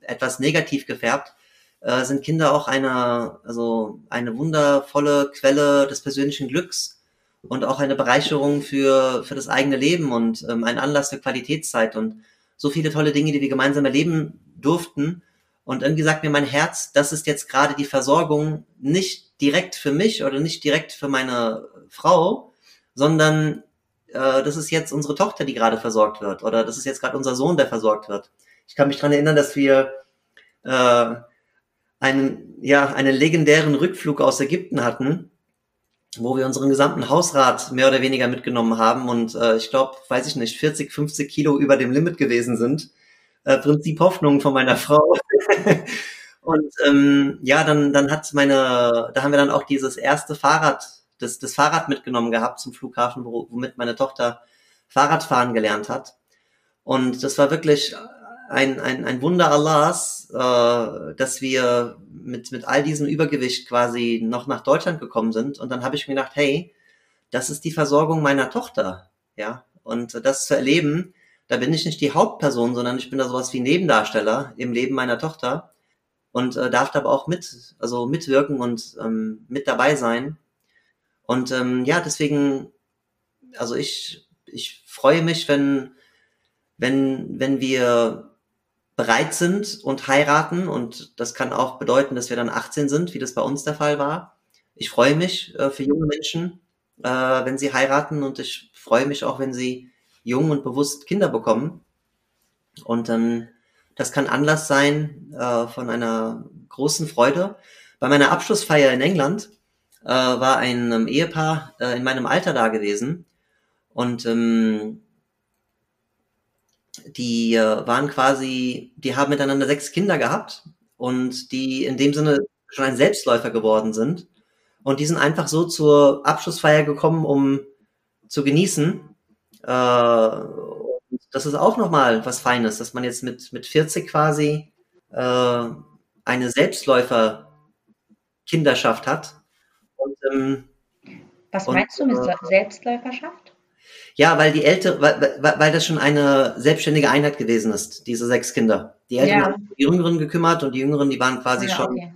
[SPEAKER 3] etwas negativ gefärbt, äh, sind Kinder auch eine, also eine wundervolle Quelle des persönlichen Glücks und auch eine Bereicherung für, für das eigene Leben und ähm, ein Anlass für Qualitätszeit und so viele tolle Dinge, die wir gemeinsam erleben durften. Und irgendwie sagt mir mein Herz, das ist jetzt gerade die Versorgung nicht direkt für mich oder nicht direkt für meine Frau, sondern äh, das ist jetzt unsere Tochter, die gerade versorgt wird, oder das ist jetzt gerade unser Sohn, der versorgt wird. Ich kann mich dran erinnern, dass wir äh, einen, ja, einen legendären Rückflug aus Ägypten hatten, wo wir unseren gesamten Hausrat mehr oder weniger mitgenommen haben und äh, ich glaube, weiß ich nicht, 40, 50 Kilo über dem Limit gewesen sind. Äh, Prinzip Hoffnung von meiner Frau. und ähm, ja, dann, dann hat meine, da haben wir dann auch dieses erste Fahrrad das, das Fahrrad mitgenommen gehabt zum Flughafen, womit meine Tochter Fahrradfahren gelernt hat. Und das war wirklich ein, ein, ein Wunder Allahs, äh, dass wir mit, mit all diesem Übergewicht quasi noch nach Deutschland gekommen sind. Und dann habe ich mir gedacht, hey, das ist die Versorgung meiner Tochter. Ja, und das zu erleben, da bin ich nicht die Hauptperson, sondern ich bin da sowas wie Nebendarsteller im Leben meiner Tochter und äh, darf da aber auch mit, also mitwirken und ähm, mit dabei sein. Und ähm, ja, deswegen, also ich, ich freue mich, wenn, wenn, wenn wir bereit sind und heiraten. Und das kann auch bedeuten, dass wir dann 18 sind, wie das bei uns der Fall war. Ich freue mich äh, für junge Menschen, äh, wenn sie heiraten. Und ich freue mich auch, wenn sie jung und bewusst Kinder bekommen. Und ähm, das kann Anlass sein äh, von einer großen Freude. Bei meiner Abschlussfeier in England äh, war ein ähm, Ehepaar äh, in meinem Alter da gewesen und ähm, die äh, waren quasi, die haben miteinander sechs Kinder gehabt und die in dem Sinne schon ein Selbstläufer geworden sind und die sind einfach so zur Abschlussfeier gekommen, um zu genießen. Äh, das ist auch nochmal was Feines, dass man jetzt mit, mit 40 quasi äh, eine Selbstläufer-Kinderschaft hat und,
[SPEAKER 1] ähm, Was meinst und, du mit Selbstläuferschaft?
[SPEAKER 3] Ja, weil die ältere, weil, weil das schon eine selbstständige Einheit gewesen ist, diese sechs Kinder. Die Eltern ja. haben die Jüngeren gekümmert und die Jüngeren, die waren quasi ja, schon okay.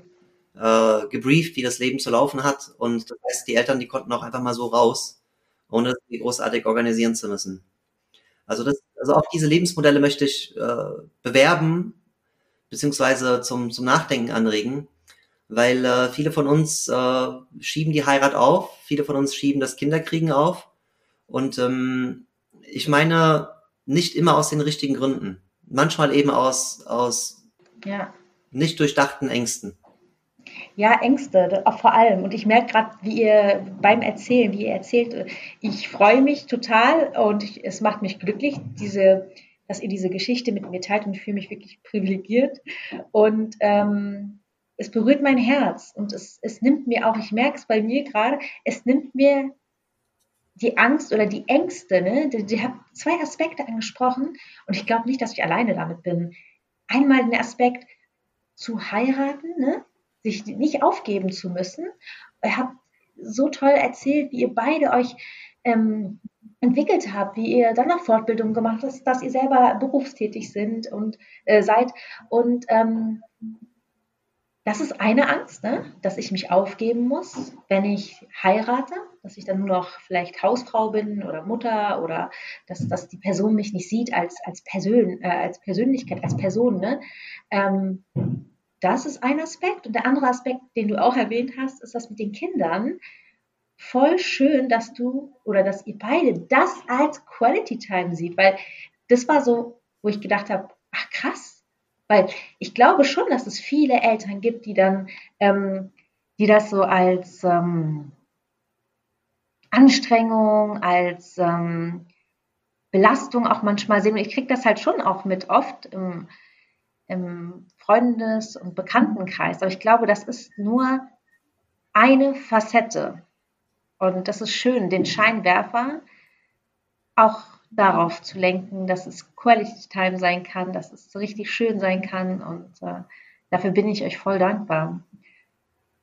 [SPEAKER 3] äh, gebrieft, wie das Leben zu laufen hat. Und das heißt, die Eltern, die konnten auch einfach mal so raus, ohne sie großartig organisieren zu müssen. Also das, also auch diese Lebensmodelle möchte ich äh, bewerben, beziehungsweise zum, zum Nachdenken anregen, weil äh, viele von uns äh, schieben die Heirat auf, viele von uns schieben das Kinderkriegen auf und ähm, ich meine nicht immer aus den richtigen Gründen, manchmal eben aus aus ja. nicht durchdachten Ängsten.
[SPEAKER 1] Ja, Ängste, vor allem. Und ich merke gerade, wie ihr beim Erzählen, wie ihr erzählt, ich freue mich total und ich, es macht mich glücklich, diese, dass ihr diese Geschichte mit mir teilt und ich fühle mich wirklich privilegiert. Und ähm, es berührt mein Herz und es, es nimmt mir auch, ich merke es bei mir gerade, es nimmt mir die Angst oder die Ängste, ne? Die, die zwei Aspekte angesprochen und ich glaube nicht, dass ich alleine damit bin. Einmal den Aspekt zu heiraten, ne? sich nicht aufgeben zu müssen. Ihr habt so toll erzählt, wie ihr beide euch ähm, entwickelt habt, wie ihr dann noch Fortbildungen gemacht habt, dass ihr selber berufstätig sind und äh, seid. Und ähm, das ist eine Angst, ne? dass ich mich aufgeben muss, wenn ich heirate, dass ich dann nur noch vielleicht Hausfrau bin oder Mutter oder dass, dass die Person mich nicht sieht als, als, Persön, äh, als Persönlichkeit, als Person. Ne? Ähm, das ist ein Aspekt. Und der andere Aspekt, den du auch erwähnt hast, ist das mit den Kindern. Voll schön, dass du oder dass ihr beide das als Quality Time sieht, weil das war so, wo ich gedacht habe, ach krass, weil ich glaube schon, dass es viele Eltern gibt, die dann, ähm, die das so als ähm, Anstrengung, als ähm, Belastung auch manchmal sehen. Und ich kriege das halt schon auch mit oft im, im Freundes- und Bekanntenkreis. Aber ich glaube, das ist nur eine Facette. Und das ist schön, den Scheinwerfer auch darauf zu lenken, dass es Quality Time sein kann, dass es richtig schön sein kann und äh, dafür bin ich euch voll dankbar.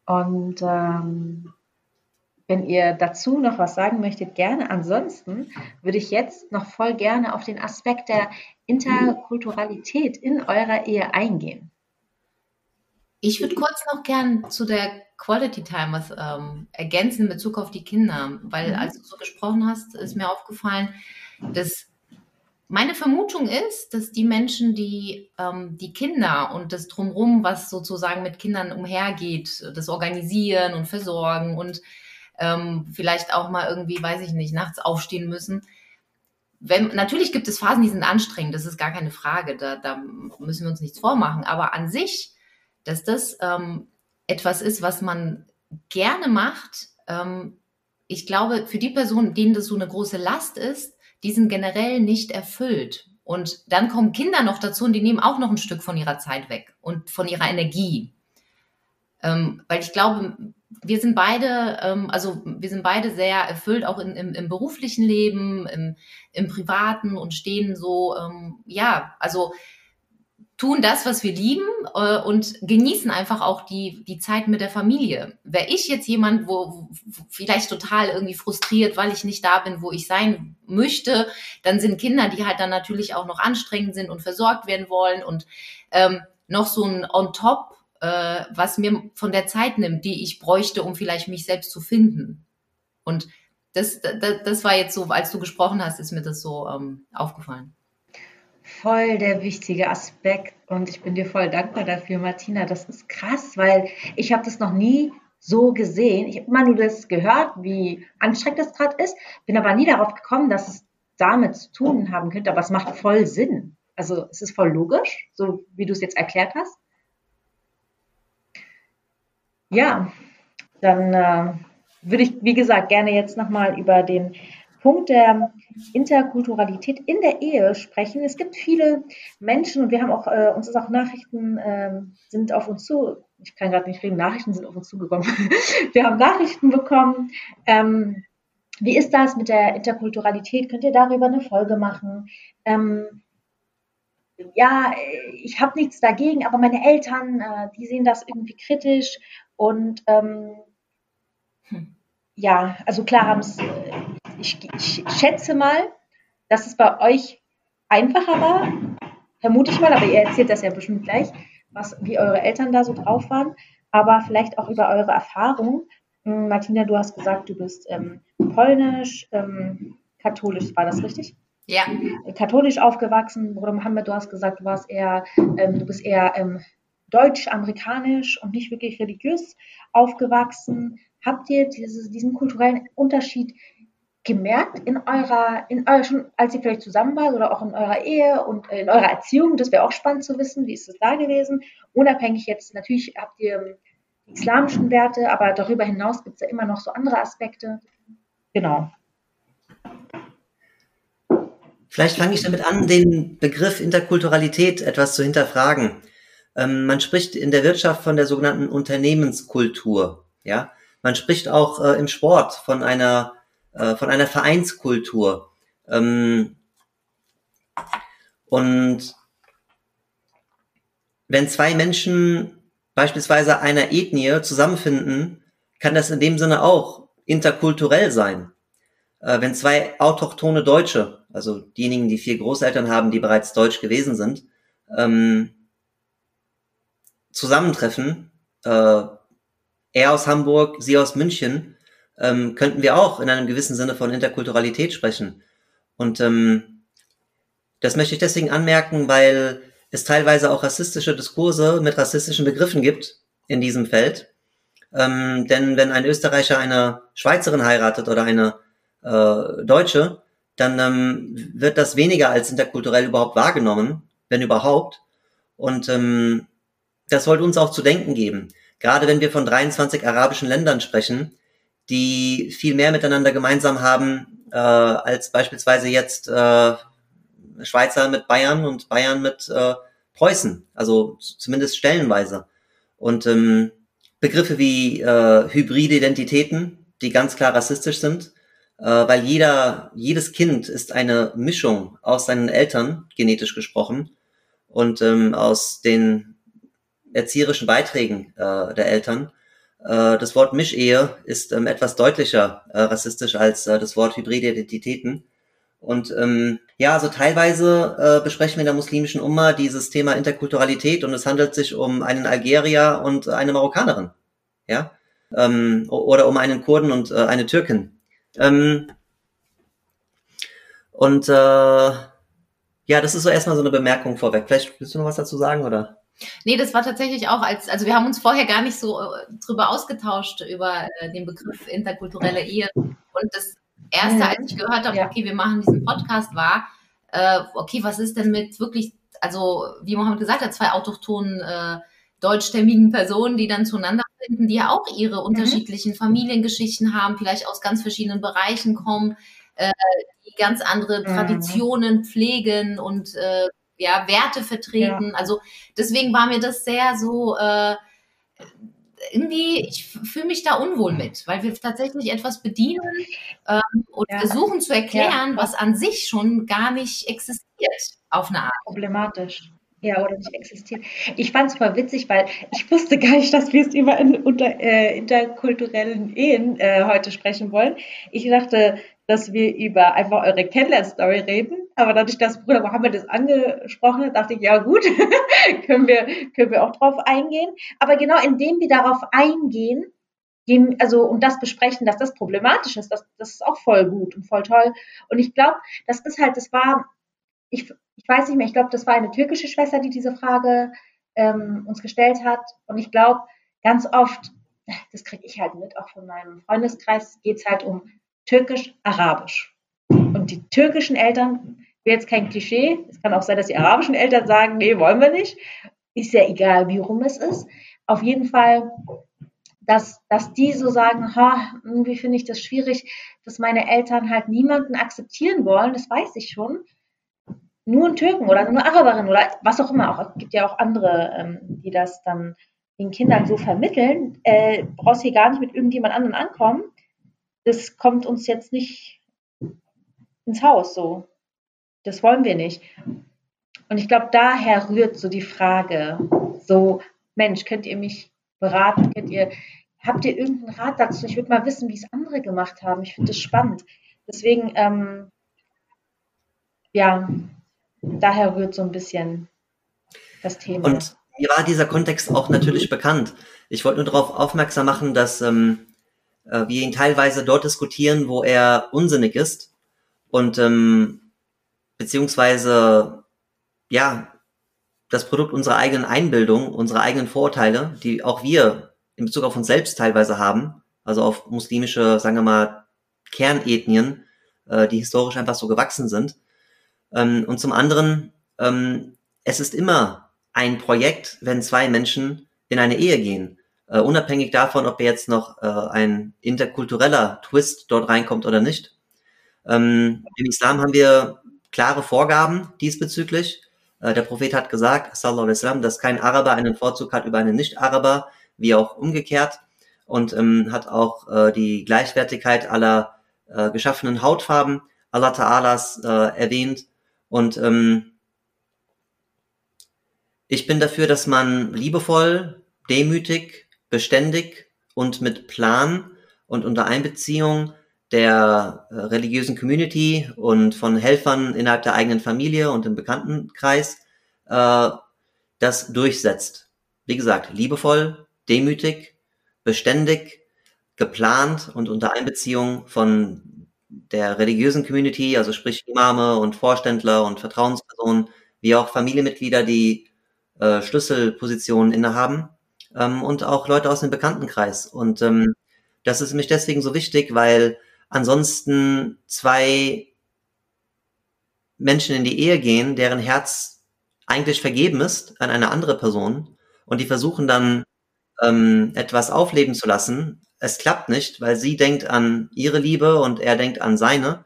[SPEAKER 1] Und ähm, wenn ihr dazu noch was sagen möchtet, gerne. Ansonsten würde ich jetzt noch voll gerne auf den Aspekt der Interkulturalität in eurer Ehe eingehen.
[SPEAKER 2] Ich würde kurz noch gern zu der Quality Time was ähm, ergänzen in Bezug auf die Kinder, weil mhm. als du so gesprochen hast, ist mir aufgefallen, das, meine Vermutung ist, dass die Menschen, die ähm, die Kinder und das drumherum, was sozusagen mit Kindern umhergeht, das Organisieren und Versorgen und ähm, vielleicht auch mal irgendwie, weiß ich nicht, nachts aufstehen müssen. Wenn, natürlich gibt es Phasen, die sind anstrengend, das ist gar keine Frage, da, da müssen wir uns nichts vormachen. Aber an sich, dass das ähm, etwas ist, was man gerne macht, ähm, ich glaube, für die Personen, denen das so eine große Last ist, die sind generell nicht erfüllt. Und dann kommen Kinder noch dazu und die nehmen auch noch ein Stück von ihrer Zeit weg und von ihrer Energie. Ähm, weil ich glaube, wir sind beide, ähm, also wir sind beide sehr erfüllt, auch in, im, im beruflichen Leben, im, im privaten und stehen so, ähm, ja, also tun das, was wir lieben äh, und genießen einfach auch die, die Zeit mit der Familie. Wäre ich jetzt jemand, wo, wo vielleicht total irgendwie frustriert, weil ich nicht da bin, wo ich sein möchte, dann sind Kinder, die halt dann natürlich auch noch anstrengend sind und versorgt werden wollen und ähm, noch so ein on top, äh, was mir von der Zeit nimmt, die ich bräuchte, um vielleicht mich selbst zu finden. Und das, das, das war jetzt so, als du gesprochen hast, ist mir das so ähm, aufgefallen
[SPEAKER 1] voll der wichtige Aspekt und ich bin dir voll dankbar dafür, Martina. Das ist krass, weil ich habe das noch nie so gesehen. Ich habe immer nur das gehört, wie anstrengend das gerade ist, bin aber nie darauf gekommen, dass es damit zu tun haben könnte. Aber es macht voll Sinn. Also es ist voll logisch, so wie du es jetzt erklärt hast. Ja, dann äh, würde ich, wie gesagt, gerne jetzt nochmal über den Punkt der Interkulturalität in der Ehe sprechen. Es gibt viele Menschen und wir haben auch, äh, uns ist auch Nachrichten äh, sind auf uns zu, ich kann gerade nicht reden, Nachrichten sind auf uns zugekommen. wir haben Nachrichten bekommen. Ähm, wie ist das mit der Interkulturalität? Könnt ihr darüber eine Folge machen? Ähm, ja, ich habe nichts dagegen, aber meine Eltern, äh, die sehen das irgendwie kritisch und ähm, hm. ja, also klar haben es ich, ich schätze mal, dass es bei euch einfacher war, vermute ich mal, aber ihr erzählt das ja bestimmt gleich, was, wie eure Eltern da so drauf waren, aber vielleicht auch über eure Erfahrungen. Hm, Martina, du hast gesagt, du bist ähm, polnisch, ähm, katholisch, war das richtig?
[SPEAKER 2] Ja.
[SPEAKER 1] Katholisch aufgewachsen. Bruder Mohammed, du hast gesagt, du warst eher, ähm, du bist eher ähm, deutsch-amerikanisch und nicht wirklich religiös aufgewachsen. Habt ihr dieses, diesen kulturellen Unterschied gemerkt in eurer, in eurer, schon als ihr vielleicht zusammen wart oder auch in eurer Ehe und in eurer Erziehung? Das wäre auch spannend zu wissen. Wie ist es da gewesen? Unabhängig jetzt, natürlich habt ihr die islamischen Werte, aber darüber hinaus gibt es ja immer noch so andere Aspekte. Genau.
[SPEAKER 3] Vielleicht fange ich damit an, den Begriff Interkulturalität etwas zu hinterfragen. Ähm, man spricht in der Wirtschaft von der sogenannten Unternehmenskultur. Ja, man spricht auch äh, im Sport von einer äh, von einer Vereinskultur. Ähm, und wenn zwei Menschen beispielsweise einer Ethnie zusammenfinden, kann das in dem Sinne auch interkulturell sein. Äh, wenn zwei autochtone Deutsche, also diejenigen, die vier Großeltern haben, die bereits deutsch gewesen sind, ähm, zusammentreffen, äh, er aus Hamburg, sie aus München, ähm, könnten wir auch in einem gewissen Sinne von Interkulturalität sprechen. Und ähm, das möchte ich deswegen anmerken, weil es teilweise auch rassistische Diskurse mit rassistischen Begriffen gibt in diesem Feld. Ähm, denn wenn ein Österreicher eine Schweizerin heiratet oder eine äh, Deutsche, dann ähm, wird das weniger als interkulturell überhaupt wahrgenommen, wenn überhaupt. Und ähm, das sollte uns auch zu denken geben. Gerade wenn wir von 23 arabischen Ländern sprechen, die viel mehr miteinander gemeinsam haben äh, als beispielsweise jetzt äh, Schweizer mit Bayern und Bayern mit äh, Preußen, also zumindest stellenweise. Und ähm, Begriffe wie äh, hybride Identitäten, die ganz klar rassistisch sind, äh, weil jeder, jedes Kind ist eine Mischung aus seinen Eltern, genetisch gesprochen, und ähm, aus den erzieherischen Beiträgen äh, der Eltern. Äh, das Wort Mischehe ist ähm, etwas deutlicher äh, rassistisch als äh, das Wort hybride Identitäten. Und ähm, ja, also teilweise äh, besprechen wir in der muslimischen Umma dieses Thema Interkulturalität und es handelt sich um einen Algerier und eine Marokkanerin, ja, ähm, oder um einen Kurden und äh, eine Türkin. Ähm, und äh, ja, das ist so erstmal so eine Bemerkung vorweg. Vielleicht willst du noch was dazu sagen, oder?
[SPEAKER 2] Nee, das war tatsächlich auch als, also wir haben uns vorher gar nicht so äh, drüber ausgetauscht über äh, den Begriff interkulturelle Ehe. Und das erste, mhm. als ich gehört habe, ja. okay, wir machen diesen Podcast, war, äh, okay, was ist denn mit wirklich, also wie Mohammed gesagt hat, zwei autochthonen äh, deutschstämmigen Personen, die dann zueinander finden, die ja auch ihre mhm. unterschiedlichen Familiengeschichten haben, vielleicht aus ganz verschiedenen Bereichen kommen, äh, die ganz andere mhm. Traditionen pflegen und äh, ja, Werte vertreten. Ja. Also deswegen war mir das sehr so äh, irgendwie, ich fühle mich da unwohl mit, weil wir tatsächlich etwas bedienen ähm, und ja. versuchen zu erklären, ja. was an sich schon gar nicht existiert auf eine Art.
[SPEAKER 1] Problematisch. Ja, oder nicht existiert. Ich fand es voll witzig, weil ich wusste gar nicht, dass wir es über in, unter, äh, interkulturellen Ehen äh, heute sprechen wollen. Ich dachte, dass wir über einfach eure Kennenlern-Story reden. Aber dadurch, dass Bruder Mohammed das angesprochen hat, dachte ich, ja gut, können, wir, können wir auch drauf eingehen. Aber genau indem wir darauf eingehen, also und das besprechen, dass das problematisch ist, das, das ist auch voll gut und voll toll. Und ich glaube, das ist halt, das war, ich, ich weiß nicht mehr, ich glaube, das war eine türkische Schwester, die diese Frage ähm, uns gestellt hat. Und ich glaube, ganz oft, das kriege ich halt mit, auch von meinem Freundeskreis, geht es halt um türkisch-arabisch. Und die türkischen Eltern, wäre jetzt kein Klischee, es kann auch sein, dass die arabischen Eltern sagen, nee, wollen wir nicht. Ist ja egal, wie rum es ist. Auf jeden Fall, dass, dass die so sagen, ha, irgendwie finde ich das schwierig, dass meine Eltern halt niemanden akzeptieren wollen, das weiß ich schon. Nur einen Türken oder nur Araberin oder was auch immer. Auch, es gibt ja auch andere, ähm, die das dann den Kindern so vermitteln. Äh, brauchst hier gar nicht mit irgendjemand anderen ankommen das kommt uns jetzt nicht ins Haus so. Das wollen wir nicht. Und ich glaube, daher rührt so die Frage, so, Mensch, könnt ihr mich beraten? Könnt ihr, habt ihr irgendeinen Rat dazu? Ich würde mal wissen, wie es andere gemacht haben. Ich finde das spannend. Deswegen, ähm, ja, daher rührt so ein bisschen das Thema.
[SPEAKER 3] Und mir war dieser Kontext auch natürlich bekannt. Ich wollte nur darauf aufmerksam machen, dass ähm, äh, wir ihn teilweise dort diskutieren, wo er unsinnig ist und ähm, beziehungsweise ja das Produkt unserer eigenen Einbildung, unserer eigenen Vorurteile, die auch wir in Bezug auf uns selbst teilweise haben, also auf muslimische, sagen wir mal, Kernethnien, äh, die historisch einfach so gewachsen sind. Ähm, und zum anderen, ähm, es ist immer ein Projekt, wenn zwei Menschen in eine Ehe gehen äh, unabhängig davon, ob jetzt noch äh, ein interkultureller Twist dort reinkommt oder nicht. Ähm, Im Islam haben wir klare Vorgaben diesbezüglich. Äh, der Prophet hat gesagt, sallallahu alaihi wasallam, dass kein Araber einen Vorzug hat über einen Nicht-Araber, wie auch umgekehrt, und ähm, hat auch äh, die Gleichwertigkeit aller äh, geschaffenen Hautfarben Allah Ta'alas äh, erwähnt. Und ähm, ich bin dafür, dass man liebevoll demütig, beständig und mit Plan und unter Einbeziehung der äh, religiösen Community und von Helfern innerhalb der eigenen Familie und im Bekanntenkreis äh, das durchsetzt. Wie gesagt, liebevoll, demütig, beständig, geplant und unter Einbeziehung von der religiösen Community, also sprich Imame und Vorständler und Vertrauenspersonen, wie auch Familienmitglieder, die äh, Schlüsselpositionen innehaben ähm, und auch Leute aus dem Bekanntenkreis. Und ähm, das ist nämlich deswegen so wichtig, weil ansonsten zwei Menschen in die Ehe gehen, deren Herz eigentlich vergeben ist an eine andere Person und die versuchen dann ähm, etwas aufleben zu lassen. Es klappt nicht, weil sie denkt an ihre Liebe und er denkt an seine.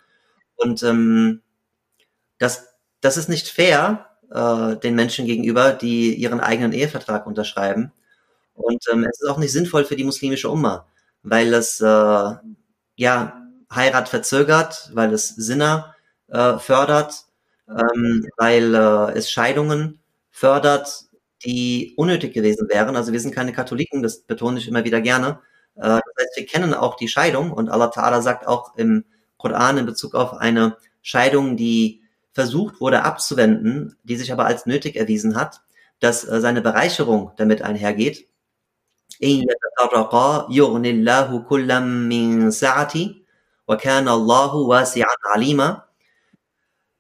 [SPEAKER 3] Und ähm, das, das ist nicht fair äh, den Menschen gegenüber, die ihren eigenen Ehevertrag unterschreiben. Und ähm, es ist auch nicht sinnvoll für die muslimische Umma, weil es äh, ja Heirat verzögert, weil es Sinner äh, fördert, ähm, weil äh, es Scheidungen fördert, die unnötig gewesen wären. Also wir sind keine Katholiken, das betone ich immer wieder gerne. Äh, das heißt, wir kennen auch die Scheidung und Allah Ta'ala sagt auch im Koran in Bezug auf eine Scheidung, die versucht wurde abzuwenden, die sich aber als nötig erwiesen hat, dass äh, seine Bereicherung damit einhergeht.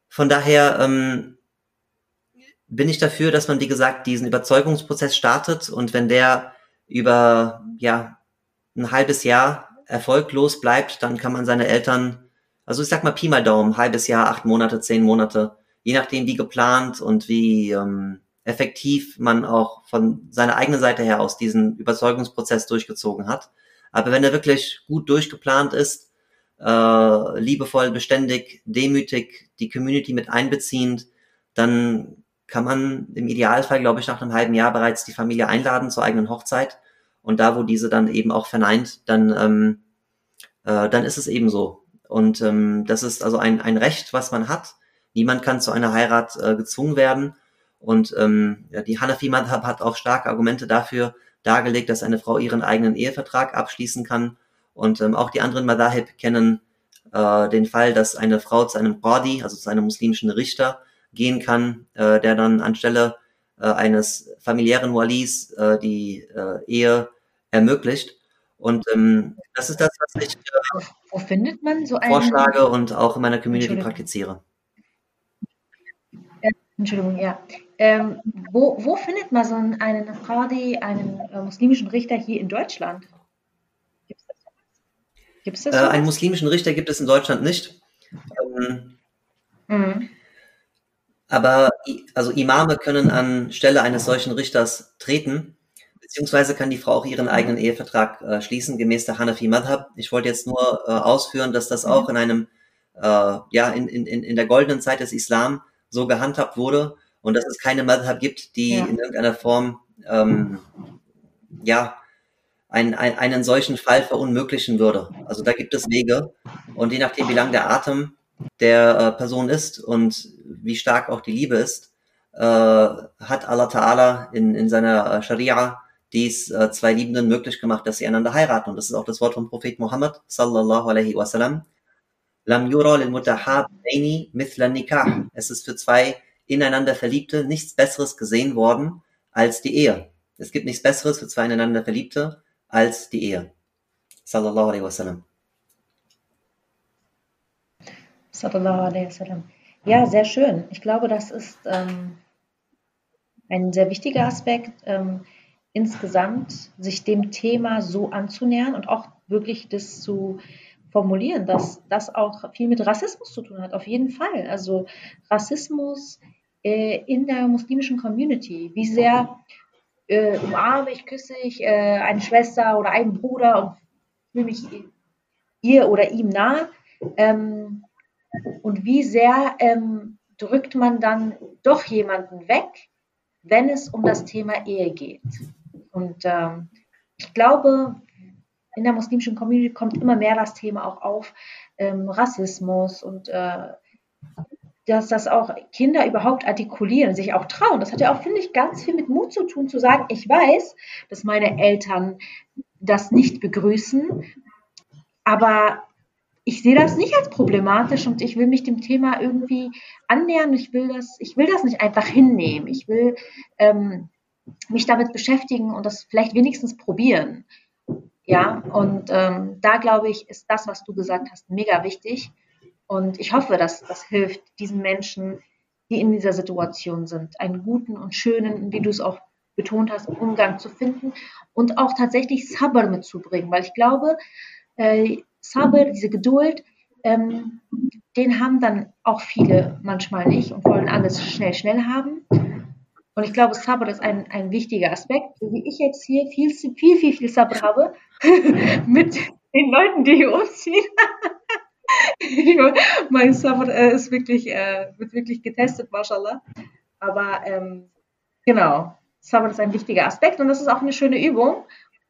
[SPEAKER 3] Von daher ähm, bin ich dafür, dass man, wie gesagt, diesen Überzeugungsprozess startet und wenn der über ja ein halbes Jahr erfolglos bleibt, dann kann man seine Eltern, also ich sag mal Pi mal Daumen, halbes Jahr, acht Monate, zehn Monate, je nachdem wie geplant und wie ähm, effektiv man auch von seiner eigenen Seite her aus diesen Überzeugungsprozess durchgezogen hat. Aber wenn er wirklich gut durchgeplant ist, äh, liebevoll, beständig, demütig, die Community mit einbeziehend, dann kann man im Idealfall, glaube ich, nach einem halben Jahr bereits die Familie einladen zur eigenen Hochzeit. Und da, wo diese dann eben auch verneint, dann, ähm, äh, dann ist es eben so. Und ähm, das ist also ein, ein Recht, was man hat. Niemand kann zu einer Heirat äh, gezwungen werden. Und ähm, ja, die Hanafi Madhab hat auch starke Argumente dafür dargelegt, dass eine Frau ihren eigenen Ehevertrag abschließen kann. Und ähm, auch die anderen Madahib kennen äh, den Fall, dass eine Frau zu einem Qadi, also zu einem muslimischen Richter, gehen kann, äh, der dann anstelle äh, eines familiären Walis äh, die äh, Ehe ermöglicht. Und ähm, das ist das, was ich
[SPEAKER 1] äh, wo findet man so
[SPEAKER 3] einen vorschlage und auch in meiner Community praktiziere.
[SPEAKER 1] Entschuldigung, ja. Ähm, wo, wo findet man so einen Qadi, einen äh, muslimischen Richter hier in Deutschland?
[SPEAKER 3] Gibt es das? Gibt's das äh, einen muslimischen Richter gibt es in Deutschland nicht. Ähm, mhm. Aber also Imame können an Stelle eines solchen Richters treten, beziehungsweise kann die Frau auch ihren eigenen Ehevertrag äh, schließen, gemäß der Hanafi Madhab. Ich wollte jetzt nur äh, ausführen, dass das auch mhm. in einem, äh, ja, in, in, in der goldenen Zeit des Islam so gehandhabt wurde und dass es keine Madhab gibt, die ja. in irgendeiner Form ähm, ja ein, ein, einen solchen Fall verunmöglichen würde. Also da gibt es Wege und je nachdem, wie lang der Atem der äh, Person ist und wie stark auch die Liebe ist, äh, hat Allah Ta'ala in, in seiner äh, Scharia dies äh, zwei Liebenden möglich gemacht, dass sie einander heiraten. Und das ist auch das Wort vom Prophet Muhammad sallallahu alaihi wasallam. Lam nikah. Es ist für zwei ineinander Verliebte nichts Besseres gesehen worden als die Ehe. Es gibt nichts Besseres für zwei ineinander Verliebte als die Ehe. Sallallahu alaihi wasallam.
[SPEAKER 1] Sallallahu alaihi wasallam. Ja, sehr schön. Ich glaube, das ist ähm, ein sehr wichtiger Aspekt, ähm, insgesamt sich dem Thema so anzunähern und auch wirklich das zu formulieren, dass das auch viel mit Rassismus zu tun hat, auf jeden Fall. Also Rassismus äh, in der muslimischen Community. Wie sehr äh, umarme ich, küsse ich äh, eine Schwester oder einen Bruder und fühle mich ihr oder ihm nah. Ähm, und wie sehr ähm, drückt man dann doch jemanden weg, wenn es um das Thema Ehe geht. Und ähm, ich glaube, in der muslimischen Community kommt immer mehr das Thema auch auf, ähm, Rassismus und äh, dass das auch Kinder überhaupt artikulieren, sich auch trauen. Das hat ja auch, finde ich, ganz viel mit Mut zu tun, zu sagen, ich weiß, dass meine Eltern das nicht begrüßen, aber ich sehe das nicht als problematisch und ich will mich dem Thema irgendwie annähern. Ich will das, ich will das nicht einfach hinnehmen. Ich will ähm, mich damit beschäftigen und das vielleicht wenigstens probieren. Ja, und ähm, da glaube ich, ist das, was du gesagt hast, mega wichtig. Und ich hoffe, dass das hilft diesen Menschen, die in dieser Situation sind, einen guten und schönen, wie du es auch betont hast, Umgang zu finden und auch tatsächlich Sabr mitzubringen, weil ich glaube, äh, Sabr, diese Geduld, ähm, den haben dann auch viele manchmal nicht und wollen alles schnell, schnell haben. Und ich glaube, Sabr ist ein, ein wichtiger Aspekt, so wie ich jetzt hier viel, viel, viel, viel Sabr habe mit den Leuten, die hier umziehen. mein Sabr äh, ist wirklich, äh, wird wirklich getestet, mashallah. Aber ähm, genau, Sabr ist ein wichtiger Aspekt und das ist auch eine schöne Übung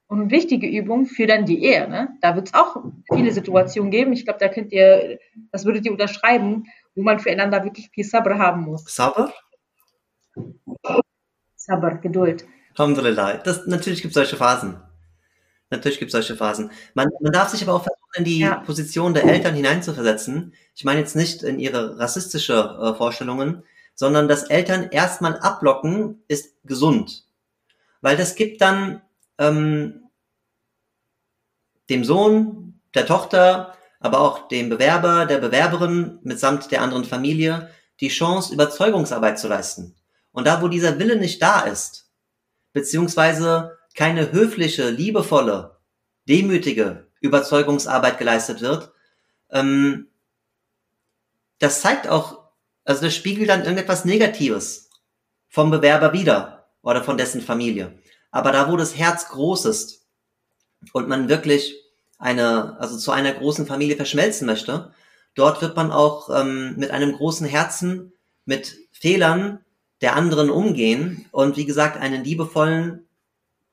[SPEAKER 1] und eine wichtige Übung für dann die Ehe. Ne? Da wird es auch viele Situationen geben. Ich glaube, da könnt ihr, das würdet ihr unterschreiben, wo man füreinander wirklich viel Sabr haben muss.
[SPEAKER 3] Sabr?
[SPEAKER 1] Sabr, Geduld.
[SPEAKER 3] Alhamdulillah. Das, natürlich gibt es solche Phasen. Natürlich gibt es solche Phasen. Man, man darf sich aber auch versuchen, in die ja. Position der Eltern hineinzuversetzen. Ich meine jetzt nicht in ihre rassistische äh, Vorstellungen, sondern dass Eltern erstmal abblocken, ist gesund. Weil das gibt dann ähm, dem Sohn, der Tochter, aber auch dem Bewerber, der Bewerberin mitsamt der anderen Familie die Chance, Überzeugungsarbeit zu leisten. Und da, wo dieser Wille nicht da ist, beziehungsweise keine höfliche, liebevolle, demütige Überzeugungsarbeit geleistet wird, ähm, das zeigt auch, also das spiegelt dann irgendetwas Negatives vom Bewerber wieder oder von dessen Familie. Aber da, wo das Herz groß ist und man wirklich eine, also zu einer großen Familie verschmelzen möchte, dort wird man auch ähm, mit einem großen Herzen, mit Fehlern der anderen umgehen und wie gesagt einen liebevollen,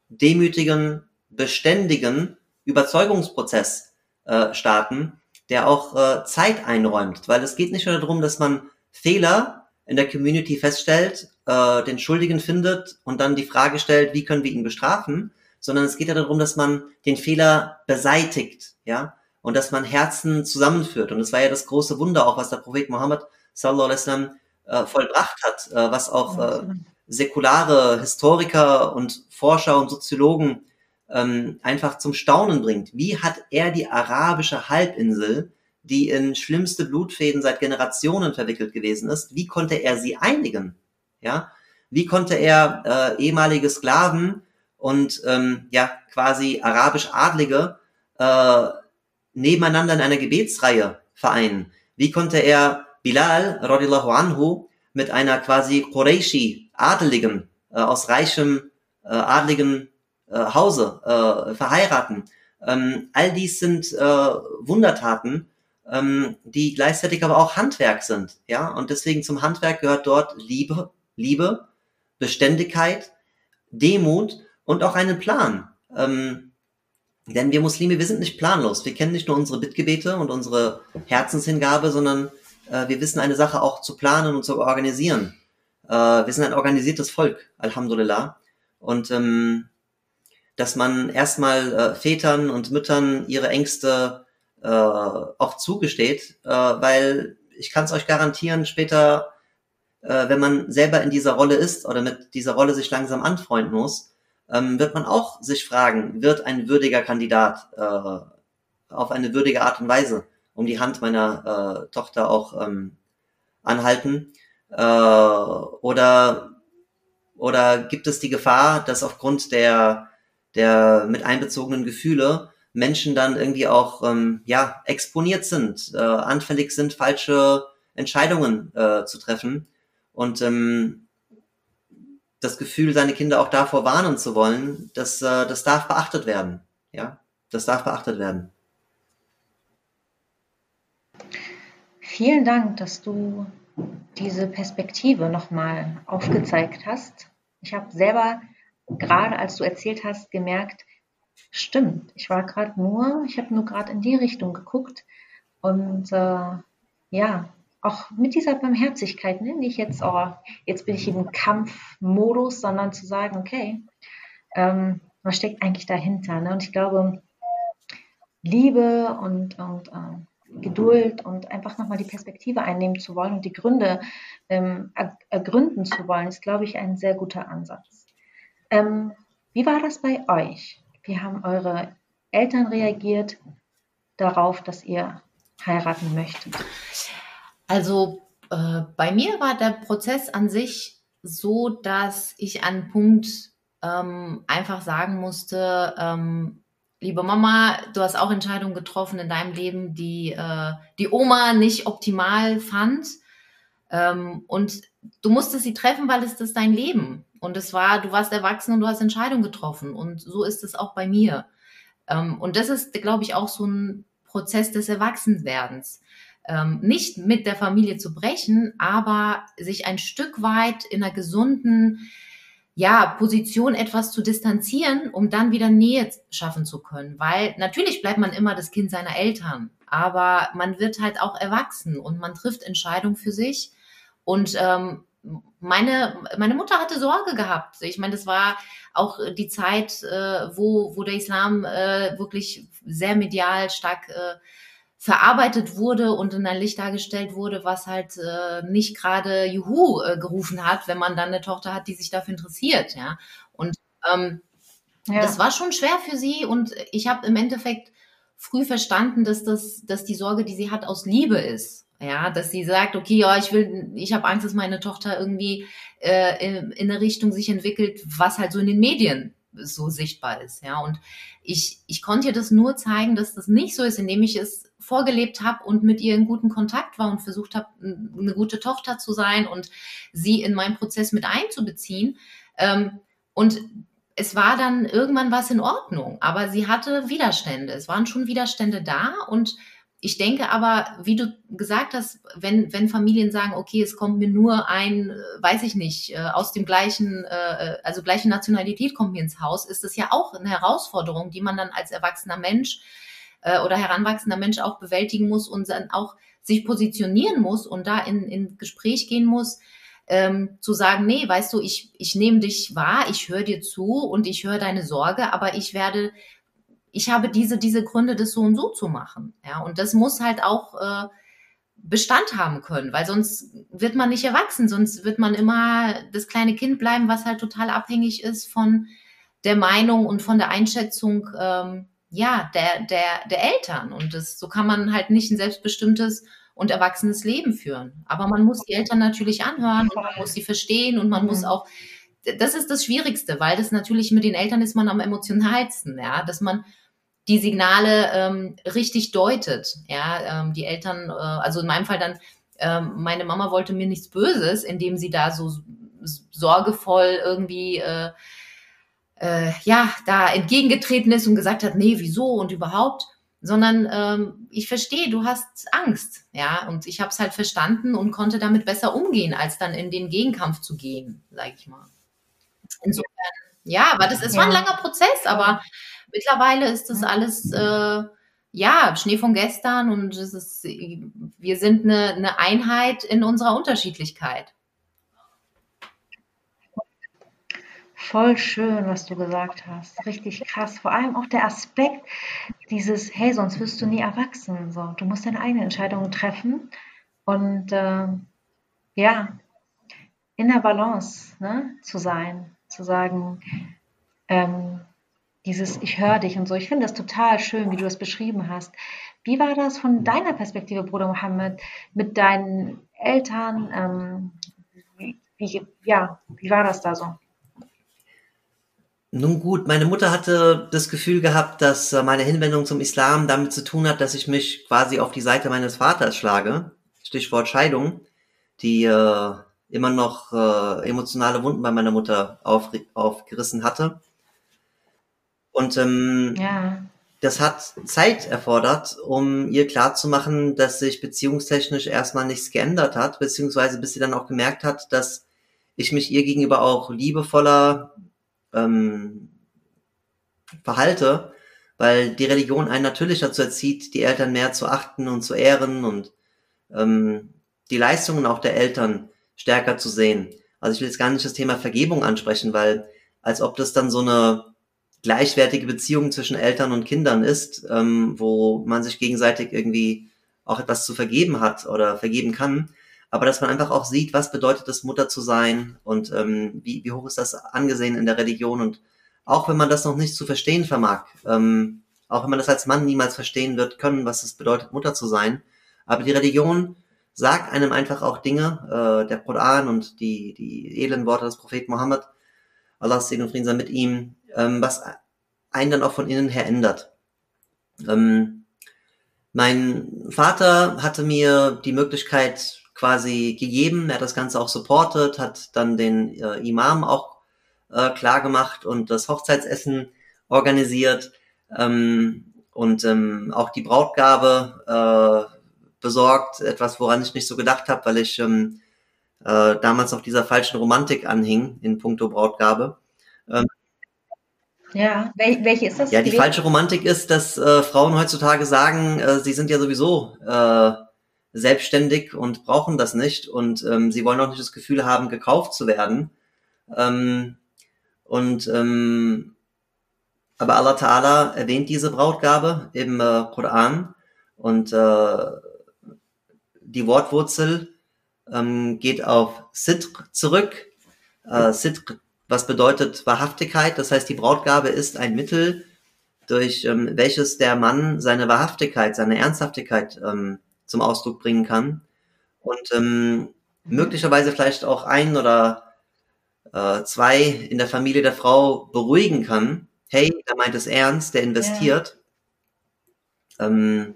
[SPEAKER 3] demütigen, beständigen Überzeugungsprozess äh, starten, der auch äh, Zeit einräumt, weil es geht nicht nur darum, dass man Fehler in der Community feststellt, äh, den Schuldigen findet und dann die Frage stellt, wie können wir ihn bestrafen, sondern es geht ja darum, dass man den Fehler beseitigt, ja, und dass man Herzen zusammenführt. Und das war ja das große Wunder auch, was der Prophet Mohammed sallallahu alaihi wasallam äh, vollbracht hat, äh, was auch äh, säkulare Historiker und Forscher und Soziologen ähm, einfach zum Staunen bringt. Wie hat er die arabische Halbinsel, die in schlimmste Blutfäden seit Generationen verwickelt gewesen ist, wie konnte er sie einigen? Ja, wie konnte er äh, ehemalige Sklaven und ähm, ja quasi arabisch Adlige äh, nebeneinander in einer Gebetsreihe vereinen? Wie konnte er Bilal radiallahu anhu mit einer quasi Qurayshi Adeligen äh, aus reichem äh, adligen äh, Hause äh, verheiraten? Ähm, all dies sind äh, Wundertaten, ähm, die gleichzeitig aber auch Handwerk sind. Ja, und deswegen zum Handwerk gehört dort Liebe, Liebe, Beständigkeit, Demut und auch einen Plan. Ähm, denn wir Muslime, wir sind nicht planlos. Wir kennen nicht nur unsere Bittgebete und unsere Herzenshingabe, sondern äh, wir wissen eine Sache auch zu planen und zu organisieren. Äh, wir sind ein organisiertes Volk, Alhamdulillah. Und ähm, dass man erstmal äh, Vätern und Müttern ihre Ängste äh, auch zugesteht, äh, weil ich kann es euch garantieren, später äh, wenn man selber in dieser Rolle ist oder mit dieser Rolle sich langsam anfreunden muss, ähm, wird man auch sich fragen, wird ein würdiger Kandidat äh, auf eine würdige Art und Weise um die Hand meiner äh, Tochter auch ähm, anhalten? Äh, oder, oder gibt es die Gefahr, dass aufgrund der, der mit einbezogenen Gefühle Menschen dann irgendwie auch ähm, ja, exponiert sind, äh, anfällig sind, falsche Entscheidungen äh, zu treffen und ähm, das Gefühl, seine Kinder auch davor warnen zu wollen, das, äh, das darf beachtet werden. Ja, das darf beachtet werden.
[SPEAKER 1] Vielen Dank, dass du diese Perspektive nochmal aufgezeigt hast. Ich habe selber gerade, als du erzählt hast, gemerkt, stimmt, ich war gerade nur, ich habe nur gerade in die Richtung geguckt und äh, ja, auch mit dieser Barmherzigkeit, ne? nicht jetzt, oh, jetzt bin ich im Kampfmodus, sondern zu sagen, okay, ähm, was steckt eigentlich dahinter? Ne? Und ich glaube, Liebe und, und äh, Geduld und einfach nochmal die Perspektive einnehmen zu wollen und die Gründe ähm, ergründen zu wollen, ist, glaube ich, ein sehr guter Ansatz. Ähm, wie war das bei euch? Wie haben eure Eltern reagiert darauf, dass ihr heiraten möchtet?
[SPEAKER 2] Also äh, bei mir war der Prozess an sich so, dass ich an Punkt ähm, einfach sagen musste, ähm, liebe Mama, du hast auch Entscheidungen getroffen in deinem Leben, die äh, die Oma nicht optimal fand. Ähm, und du musstest sie treffen, weil es ist dein Leben. Und es war, du warst erwachsen und du hast Entscheidungen getroffen. Und so ist es auch bei mir. Ähm, und das ist, glaube ich, auch so ein Prozess des Erwachsenwerdens. Ähm, nicht mit der Familie zu brechen, aber sich ein Stück weit in einer gesunden ja, Position etwas zu distanzieren, um dann wieder Nähe schaffen zu können. Weil natürlich bleibt man immer das Kind seiner Eltern, aber man wird halt auch erwachsen und man trifft Entscheidungen für sich. Und ähm, meine, meine Mutter hatte Sorge gehabt. Ich meine, das war auch die Zeit, äh, wo, wo der Islam äh, wirklich sehr medial stark äh, verarbeitet wurde und in ein Licht dargestellt wurde, was halt äh, nicht gerade Juhu äh, gerufen hat, wenn man dann eine Tochter hat, die sich dafür interessiert, ja. Und ähm, ja. das war schon schwer für sie und ich habe im Endeffekt früh verstanden, dass das, dass die Sorge, die sie hat, aus Liebe ist. Ja, dass sie sagt, okay, ja, ich will, ich habe Angst, dass meine Tochter irgendwie äh, in, in eine Richtung sich entwickelt, was halt so in den Medien so sichtbar ist. Ja, und ich, ich konnte ihr das nur zeigen, dass das nicht so ist, indem ich es vorgelebt habe und mit ihr in guten Kontakt war und versucht habe, eine gute Tochter zu sein und sie in meinen Prozess mit einzubeziehen. Ähm, und es war dann irgendwann was in Ordnung, aber sie hatte Widerstände. Es waren schon Widerstände da und ich denke aber, wie du gesagt hast, wenn, wenn Familien sagen, okay, es kommt mir nur ein, weiß ich nicht, äh, aus dem gleichen, äh, also gleiche Nationalität kommt mir ins Haus, ist das ja auch eine Herausforderung, die man dann als erwachsener Mensch äh, oder heranwachsender Mensch auch bewältigen muss und dann auch sich positionieren muss und da in, in Gespräch gehen muss, ähm, zu sagen, nee, weißt du, ich, ich nehme dich wahr, ich höre dir zu und ich höre deine Sorge, aber ich werde, ich habe diese, diese Gründe, das so und so zu machen. Ja, und das muss halt auch äh, Bestand haben können, weil sonst wird man nicht erwachsen, sonst wird man immer das kleine Kind bleiben, was halt total abhängig ist von der Meinung und von der Einschätzung ähm, ja, der, der, der Eltern. Und das, so kann man halt nicht ein selbstbestimmtes und erwachsenes Leben führen. Aber man muss die Eltern natürlich anhören und man muss sie verstehen und man muss mhm. auch, das ist das Schwierigste, weil das natürlich mit den Eltern ist man am emotionalsten, ja, dass man die Signale ähm, richtig deutet, ja, ähm, die Eltern, äh, also in meinem Fall dann, ähm, meine Mama wollte mir nichts Böses, indem sie da so sorgevoll irgendwie äh, äh, ja, da entgegengetreten ist und gesagt hat, nee, wieso und überhaupt, sondern ähm, ich verstehe, du hast Angst, ja, und ich habe es halt verstanden und konnte damit besser umgehen, als dann in den Gegenkampf zu gehen, sage ich mal. Insofern, ja, aber das, es war ein langer Prozess, aber mittlerweile ist das alles äh, ja Schnee von gestern und es ist, wir sind eine, eine Einheit in unserer Unterschiedlichkeit.
[SPEAKER 1] Voll schön, was du gesagt hast. Richtig krass. Vor allem auch der Aspekt dieses, hey, sonst wirst du nie erwachsen. So, du musst deine eigenen Entscheidungen treffen und äh, ja, in der Balance ne, zu sein, zu sagen, ähm, dieses Ich höre dich und so. Ich finde das total schön, wie du das beschrieben hast. Wie war das von deiner Perspektive, Bruder Mohammed, mit deinen Eltern? Ähm, wie, ja, wie war das da so?
[SPEAKER 3] Nun gut, meine Mutter hatte das Gefühl gehabt, dass meine Hinwendung zum Islam damit zu tun hat, dass ich mich quasi auf die Seite meines Vaters schlage. Stichwort Scheidung, die äh, immer noch äh, emotionale Wunden bei meiner Mutter auf, aufgerissen hatte. Und ähm, ja. das hat Zeit erfordert, um ihr klarzumachen, dass sich beziehungstechnisch erstmal nichts geändert hat, beziehungsweise bis sie dann auch gemerkt hat, dass ich mich ihr gegenüber auch liebevoller ähm, verhalte, weil die Religion einen natürlich dazu erzieht, die Eltern mehr zu achten und zu ehren und ähm, die Leistungen auch der Eltern stärker zu sehen. Also ich will jetzt gar nicht das Thema Vergebung ansprechen, weil als ob das dann so eine gleichwertige Beziehung zwischen Eltern und Kindern ist, ähm, wo man sich gegenseitig irgendwie auch etwas zu vergeben hat oder vergeben kann. Aber dass man einfach auch sieht, was bedeutet es, Mutter zu sein und ähm, wie, wie hoch ist das angesehen in der Religion. Und auch wenn man das noch nicht zu verstehen vermag, ähm, auch wenn man das als Mann niemals verstehen wird können, was es bedeutet, Mutter zu sein. Aber die Religion sagt einem einfach auch Dinge, äh, der Koran und die, die edlen Worte des Propheten Mohammed, Allahs Segen und Frieden sei mit ihm, ähm, was einen dann auch von innen her ändert. Ähm, mein Vater hatte mir die Möglichkeit quasi gegeben, er hat das Ganze auch supportet, hat dann den äh, Imam auch äh, klar gemacht und das Hochzeitsessen organisiert ähm, und ähm, auch die Brautgabe äh, besorgt, etwas, woran ich nicht so gedacht habe, weil ich ähm, äh, damals noch dieser falschen Romantik anhing in puncto Brautgabe. Ähm,
[SPEAKER 1] ja, Wel welche ist das?
[SPEAKER 3] Ja, die falsche Romantik ist, dass äh, Frauen heutzutage sagen, äh, sie sind ja sowieso äh, selbstständig und brauchen das nicht und ähm, sie wollen auch nicht das Gefühl haben, gekauft zu werden. Ähm, und ähm, aber Allah Ta'ala erwähnt diese Brautgabe im äh, Koran und äh, die Wortwurzel ähm, geht auf Sidq zurück. Äh, Sidq was bedeutet Wahrhaftigkeit. Das heißt, die Brautgabe ist ein Mittel, durch ähm, welches der Mann seine Wahrhaftigkeit, seine Ernsthaftigkeit ähm, zum Ausdruck bringen kann und ähm, möglicherweise vielleicht auch ein oder äh, zwei in der Familie der Frau beruhigen kann. Hey, der meint es ernst, der investiert. Ja. Ähm,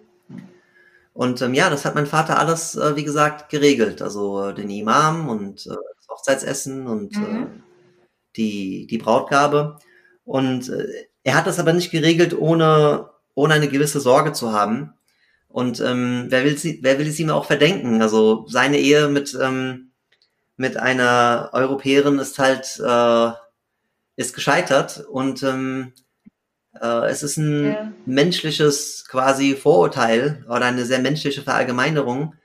[SPEAKER 3] und ähm, ja, das hat mein Vater alles, äh, wie gesagt, geregelt. Also äh, den Imam und äh, das Hochzeitsessen und mhm. Die, die Brautgabe. Und äh, er hat das aber nicht geregelt, ohne, ohne eine gewisse Sorge zu haben. Und ähm, wer, will sie, wer will es ihm auch verdenken? Also seine Ehe mit, ähm, mit einer Europäerin ist halt äh, ist gescheitert und ähm, äh, es ist ein ja. menschliches quasi Vorurteil oder eine sehr menschliche Verallgemeinerung,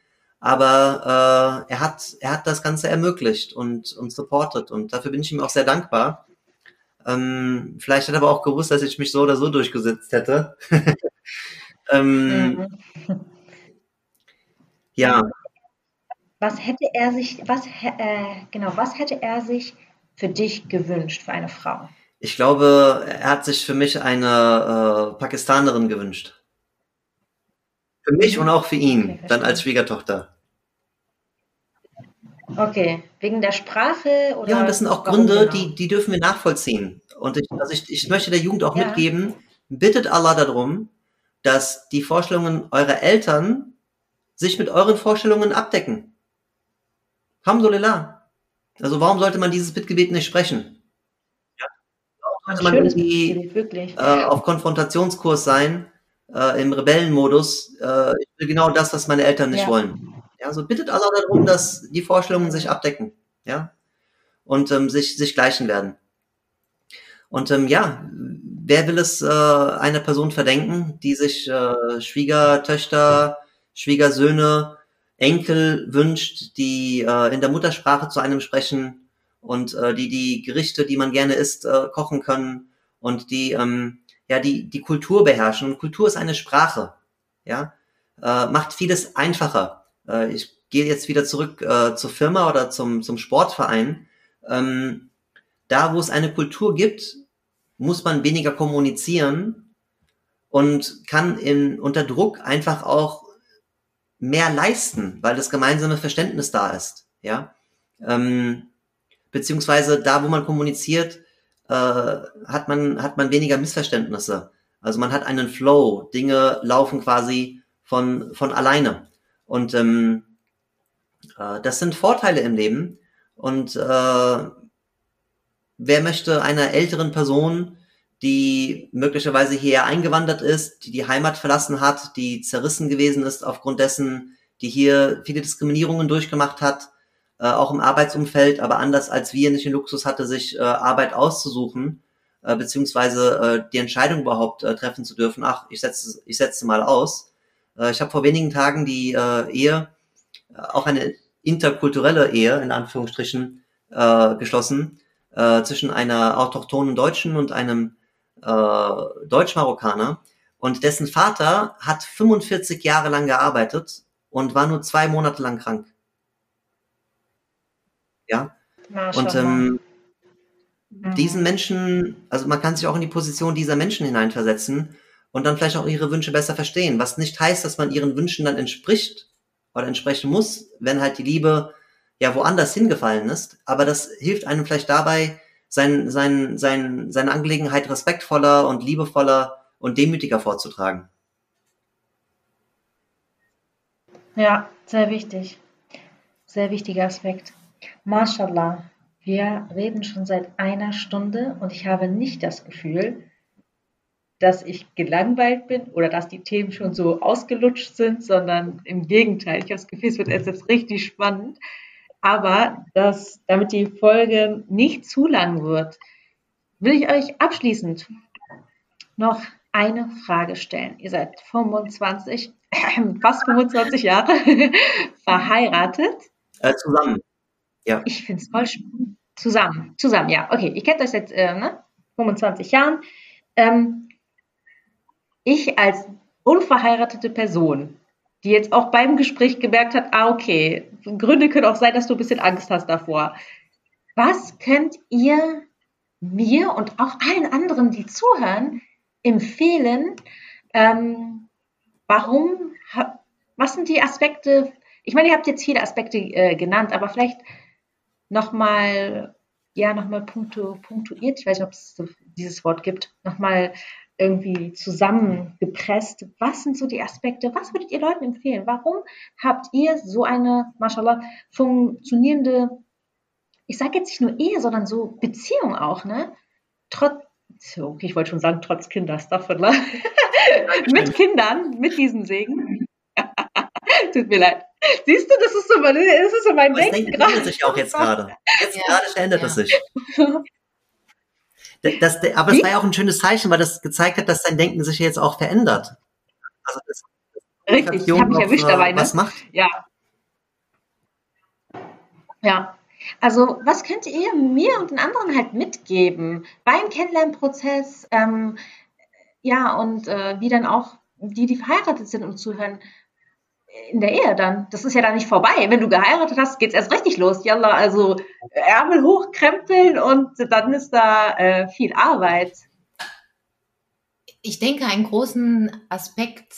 [SPEAKER 3] aber äh, er hat er hat das Ganze ermöglicht und und supportet und dafür bin ich ihm auch sehr dankbar. Ähm, vielleicht hat er aber auch gewusst, dass ich mich so oder so durchgesetzt hätte. ähm, mhm. Ja.
[SPEAKER 1] Was hätte er sich, was äh, genau, was hätte er sich für dich gewünscht, für eine Frau?
[SPEAKER 3] Ich glaube, er hat sich für mich eine äh, Pakistanerin gewünscht. Für mich und auch für ihn, okay, dann als Schwiegertochter.
[SPEAKER 1] Okay, wegen der Sprache oder?
[SPEAKER 3] Ja, und das sind auch Gründe, genau? die, die dürfen wir nachvollziehen. Und ich, also ich, ich möchte der Jugend auch ja. mitgeben, bittet Allah darum, dass die Vorstellungen eurer Eltern sich mit euren Vorstellungen abdecken. Alhamdulillah. Also warum sollte man dieses Bittgebet nicht sprechen? Ja. Warum sollte man irgendwie äh, auf Konfrontationskurs sein? Äh, im Rebellenmodus, äh, ich will genau das, was meine Eltern nicht ja. wollen. Ja, so bittet Allah darum, dass die Vorstellungen sich abdecken, ja, und ähm, sich, sich gleichen werden. Und ähm, ja, wer will es äh, einer Person verdenken, die sich äh, Schwiegertöchter, Schwiegersöhne, Enkel wünscht, die äh, in der Muttersprache zu einem sprechen und äh, die die Gerichte, die man gerne isst, äh, kochen können und die ähm, ja, die, die Kultur beherrschen. Und Kultur ist eine Sprache, ja, äh, macht vieles einfacher. Äh, ich gehe jetzt wieder zurück äh, zur Firma oder zum, zum Sportverein. Ähm, da, wo es eine Kultur gibt, muss man weniger kommunizieren und kann in, unter Druck einfach auch mehr leisten, weil das gemeinsame Verständnis da ist, ja. Ähm, beziehungsweise da, wo man kommuniziert, äh, hat man hat man weniger Missverständnisse. Also man hat einen Flow, Dinge laufen quasi von von alleine. Und ähm, äh, das sind Vorteile im Leben. Und äh, wer möchte einer älteren Person die möglicherweise hier eingewandert ist, die die Heimat verlassen hat, die zerrissen gewesen ist aufgrund dessen, die hier viele Diskriminierungen durchgemacht hat, äh, auch im Arbeitsumfeld, aber anders als wir nicht den Luxus hatte, sich äh, Arbeit auszusuchen, äh, beziehungsweise äh, die Entscheidung überhaupt äh, treffen zu dürfen, ach, ich setze, ich setze mal aus. Äh, ich habe vor wenigen Tagen die äh, Ehe auch eine interkulturelle Ehe, in Anführungsstrichen, äh, geschlossen, äh, zwischen einer autochthonen Deutschen und einem äh, Deutsch-Marokkaner. Und dessen Vater hat 45 Jahre lang gearbeitet und war nur zwei Monate lang krank. Ja. Und ähm, mhm. diesen Menschen, also man kann sich auch in die Position dieser Menschen hineinversetzen und dann vielleicht auch ihre Wünsche besser verstehen. Was nicht heißt, dass man ihren Wünschen dann entspricht oder entsprechen muss, wenn halt die Liebe ja woanders hingefallen ist. Aber das hilft einem vielleicht dabei, sein, sein, sein, seine Angelegenheit respektvoller und liebevoller und demütiger vorzutragen.
[SPEAKER 1] Ja, sehr wichtig. Sehr wichtiger Aspekt. Mashallah, wir reden schon seit einer Stunde und ich habe nicht das Gefühl, dass ich gelangweilt bin oder dass die Themen schon so ausgelutscht sind, sondern im Gegenteil. Ich habe das Gefühl, es wird jetzt richtig spannend. Aber dass, damit die Folge nicht zu lang wird, will ich euch abschließend noch eine Frage stellen. Ihr seid 25, fast 25 Jahre verheiratet.
[SPEAKER 3] Äh, zusammen.
[SPEAKER 1] Ja. Ich finde es voll spannend. Zusammen, zusammen, ja. Okay, ihr kennt euch seit äh, ne? 25 Jahren. Ähm, ich als unverheiratete Person, die jetzt auch beim Gespräch gemerkt hat, ah, okay, Gründe können auch sein, dass du ein bisschen Angst hast davor. Was könnt ihr mir und auch allen anderen, die zuhören, empfehlen? Ähm, warum, was sind die Aspekte? Ich meine, ihr habt jetzt viele Aspekte äh, genannt, aber vielleicht nochmal, ja, nochmal punktu, punktuiert, ich weiß nicht, ob es dieses Wort gibt, nochmal irgendwie zusammengepresst. Was sind so die Aspekte? Was würdet ihr Leuten empfehlen? Warum habt ihr so eine, mashallah, funktionierende, ich sage jetzt nicht nur Ehe, sondern so Beziehung auch, ne? Trotz, okay, ich wollte schon sagen, trotz Kinder, Staffeller. mit Kindern, mit diesem Segen. Tut mir leid. Siehst du, das ist so, das ist so mein Denken.
[SPEAKER 3] Das denkt sich auch jetzt gerade. Jetzt ja. gerade verändert ja. es sich. Das, aber es war ja auch ein schönes Zeichen, weil das gezeigt hat, dass sein Denken sich jetzt auch verändert. Also
[SPEAKER 1] das, Richtig, ich habe mich erwischt dabei. Ne?
[SPEAKER 3] Was macht?
[SPEAKER 1] Ja. Ja. Also, was könnt ihr mir und den anderen halt mitgeben beim Kennenlernprozess? Ähm, ja, und äh, wie dann auch die, die verheiratet sind und zuhören, in der Ehe dann. Das ist ja dann nicht vorbei. Wenn du geheiratet hast, geht's erst richtig los. Yalla, also Ärmel hochkrempeln und dann ist da äh, viel Arbeit.
[SPEAKER 2] Ich denke, einen großen Aspekt,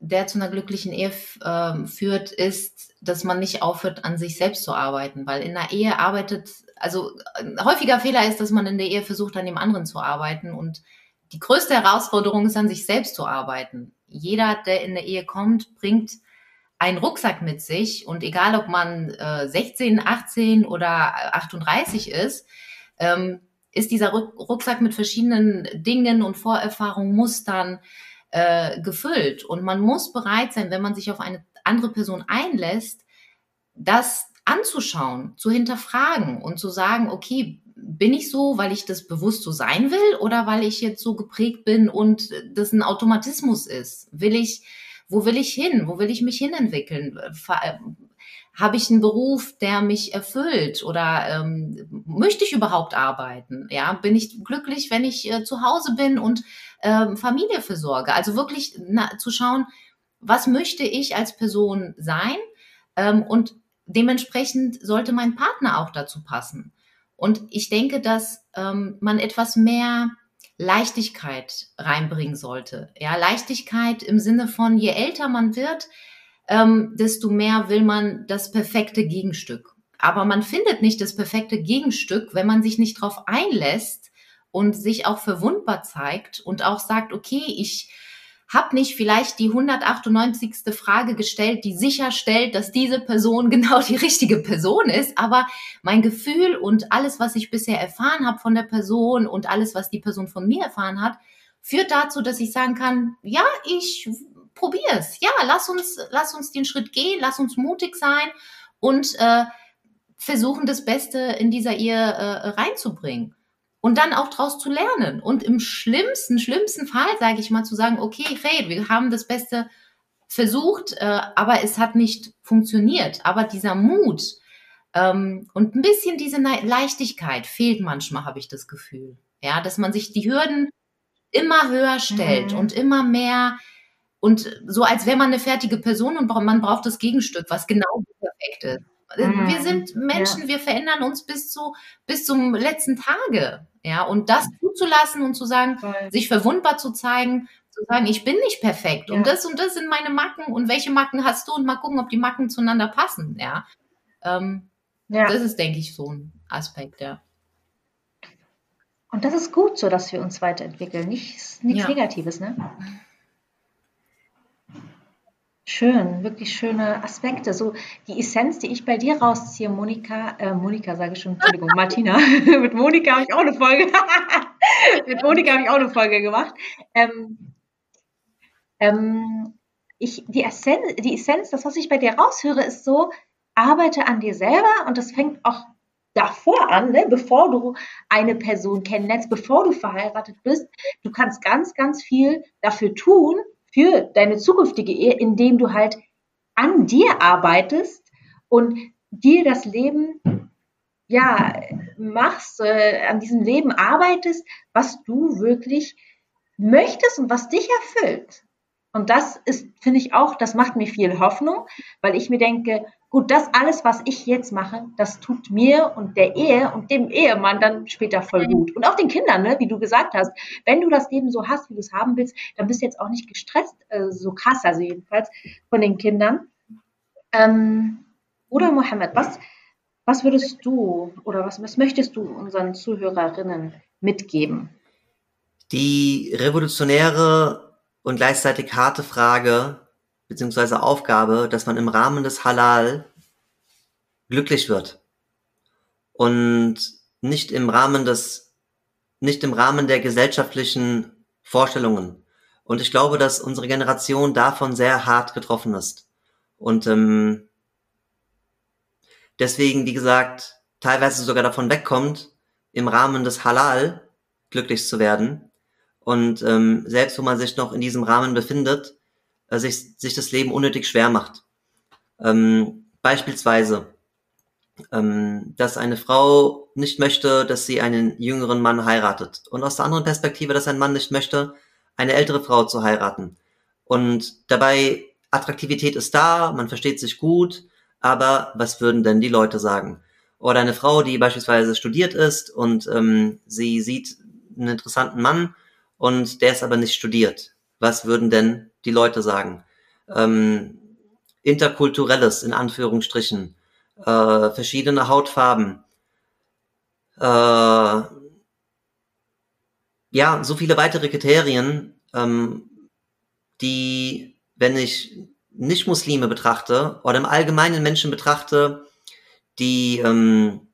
[SPEAKER 2] der zu einer glücklichen Ehe äh, führt, ist, dass man nicht aufhört, an sich selbst zu arbeiten. Weil in der Ehe arbeitet, also ein häufiger Fehler ist, dass man in der Ehe versucht, an dem anderen zu arbeiten. Und die größte Herausforderung ist, an sich selbst zu arbeiten. Jeder, der in der Ehe kommt, bringt einen Rucksack mit sich und egal ob man äh, 16, 18 oder 38 ist, ähm, ist dieser Rucksack mit verschiedenen Dingen und Vorerfahrungen, Mustern äh, gefüllt. Und man muss bereit sein, wenn man sich auf eine andere Person einlässt, das anzuschauen, zu hinterfragen und zu sagen, okay, bin ich so, weil ich das bewusst so sein will oder weil ich jetzt so geprägt bin und das ein Automatismus ist? Will ich wo will ich hin? Wo will ich mich hinentwickeln? Habe ich einen Beruf, der mich erfüllt oder ähm, möchte ich überhaupt arbeiten? Ja, bin ich glücklich, wenn ich äh, zu Hause bin und ähm, Familie versorge? Also wirklich na, zu schauen, was möchte ich als Person sein? Ähm, und dementsprechend sollte mein Partner auch dazu passen. Und ich denke, dass ähm, man etwas mehr Leichtigkeit reinbringen sollte. Ja, Leichtigkeit im Sinne von, je älter man wird, ähm, desto mehr will man das perfekte Gegenstück. Aber man findet nicht das perfekte Gegenstück, wenn man sich nicht darauf einlässt und sich auch verwundbar zeigt und auch sagt, okay, ich habe nicht vielleicht die 198. Frage gestellt, die sicherstellt, dass diese Person genau die richtige Person ist, aber mein Gefühl und alles, was ich bisher erfahren habe von der Person und alles, was die Person von mir erfahren hat, führt dazu, dass ich sagen kann, ja, ich probiere es. Ja, lass uns, lass uns den Schritt gehen, lass uns mutig sein und äh, versuchen, das Beste in dieser Ehe äh, reinzubringen und dann auch daraus zu lernen und im schlimmsten, schlimmsten Fall, sage ich mal, zu sagen, okay, hey, wir haben das Beste versucht, äh, aber es hat nicht funktioniert. Aber dieser Mut ähm, und ein bisschen diese Ne- Leichtigkeit fehlt manchmal, habe ich das Gefühl. Ja, dass man sich die Hürden immer höher stellt
[SPEAKER 1] Mhm.
[SPEAKER 2] und immer mehr und so als wäre man eine fertige Person und man braucht das Gegenstück, was genau perfekt ist.
[SPEAKER 1] Mhm.
[SPEAKER 2] Wir sind Menschen, wir verändern uns bis zu bis zum letzten Tage, ja und das zuzulassen und zu sagen,
[SPEAKER 1] Voll.
[SPEAKER 2] sich verwundbar zu zeigen, zu sagen, ich bin nicht perfekt und
[SPEAKER 1] Ja.
[SPEAKER 2] das und das sind meine Macken und welche Macken hast du und mal gucken, ob die Macken zueinander passen, ja. Ähm,
[SPEAKER 1] Ja.
[SPEAKER 2] Das ist, denke ich, so ein Aspekt, ja.
[SPEAKER 1] Und das ist gut so, dass wir uns weiterentwickeln. Nichts, nichts
[SPEAKER 2] Ja.
[SPEAKER 1] Negatives, ne? Schön, wirklich schöne Aspekte. So die Essenz, die ich bei dir rausziehe, Monika, äh, Monika sage ich schon, Entschuldigung, Martina. Mit Monika habe ich auch eine Folge. Mit Monika habe ich auch eine Folge gemacht. Ähm, ähm, ich, die, Essenz, die Essenz, das, was ich bei dir raushöre, ist so, arbeite an dir selber und das fängt auch davor an, ne, bevor du eine Person kennenlernst, bevor du verheiratet bist. Du kannst ganz, ganz viel dafür tun, für deine zukünftige Ehe, indem du halt an dir arbeitest und dir das Leben ja machst, äh, an diesem Leben arbeitest, was du wirklich möchtest und was dich erfüllt. Und das ist, finde ich auch, das macht mir viel Hoffnung, weil ich mir denke, gut, das alles, was ich jetzt mache, das tut mir und der Ehe und dem Ehemann dann später voll gut. Und auch den Kindern, ne, wie du gesagt hast. Wenn du das Leben so hast, wie du es haben willst, dann bist du jetzt auch nicht gestresst, äh, so krass, also jedenfalls von den Kindern. Ähm, Bruder Mohammed, was, was würdest du oder was, was möchtest du unseren Zuhörerinnen mitgeben?
[SPEAKER 3] Die revolutionäre und gleichzeitig harte Frage beziehungsweise Aufgabe, dass man im Rahmen des Halal glücklich wird und nicht im Rahmen des, nicht im Rahmen der gesellschaftlichen Vorstellungen. Und ich glaube, dass unsere Generation davon sehr hart getroffen ist. Und ähm, deswegen, wie gesagt, teilweise sogar davon wegkommt, im Rahmen des Halal glücklich zu werden. Und ähm, selbst wo man sich noch in diesem Rahmen befindet, äh, sich, sich das Leben unnötig schwer macht. Ähm, beispielsweise, ähm, dass eine Frau nicht möchte, dass sie einen jüngeren Mann heiratet. Und aus der anderen Perspektive, dass ein Mann nicht möchte, eine ältere Frau zu heiraten. Und dabei, Attraktivität ist da, man versteht sich gut, aber was würden denn die Leute sagen? Oder eine Frau, die beispielsweise studiert ist und ähm, sie sieht einen interessanten Mann und der ist aber nicht studiert. Was würden denn die Leute sagen? Ähm, interkulturelles, in Anführungsstrichen, äh, verschiedene Hautfarben, äh, ja, so viele weitere Kriterien, ähm, die, wenn ich nicht-Muslime betrachte oder im Allgemeinen Menschen betrachte, die ähm,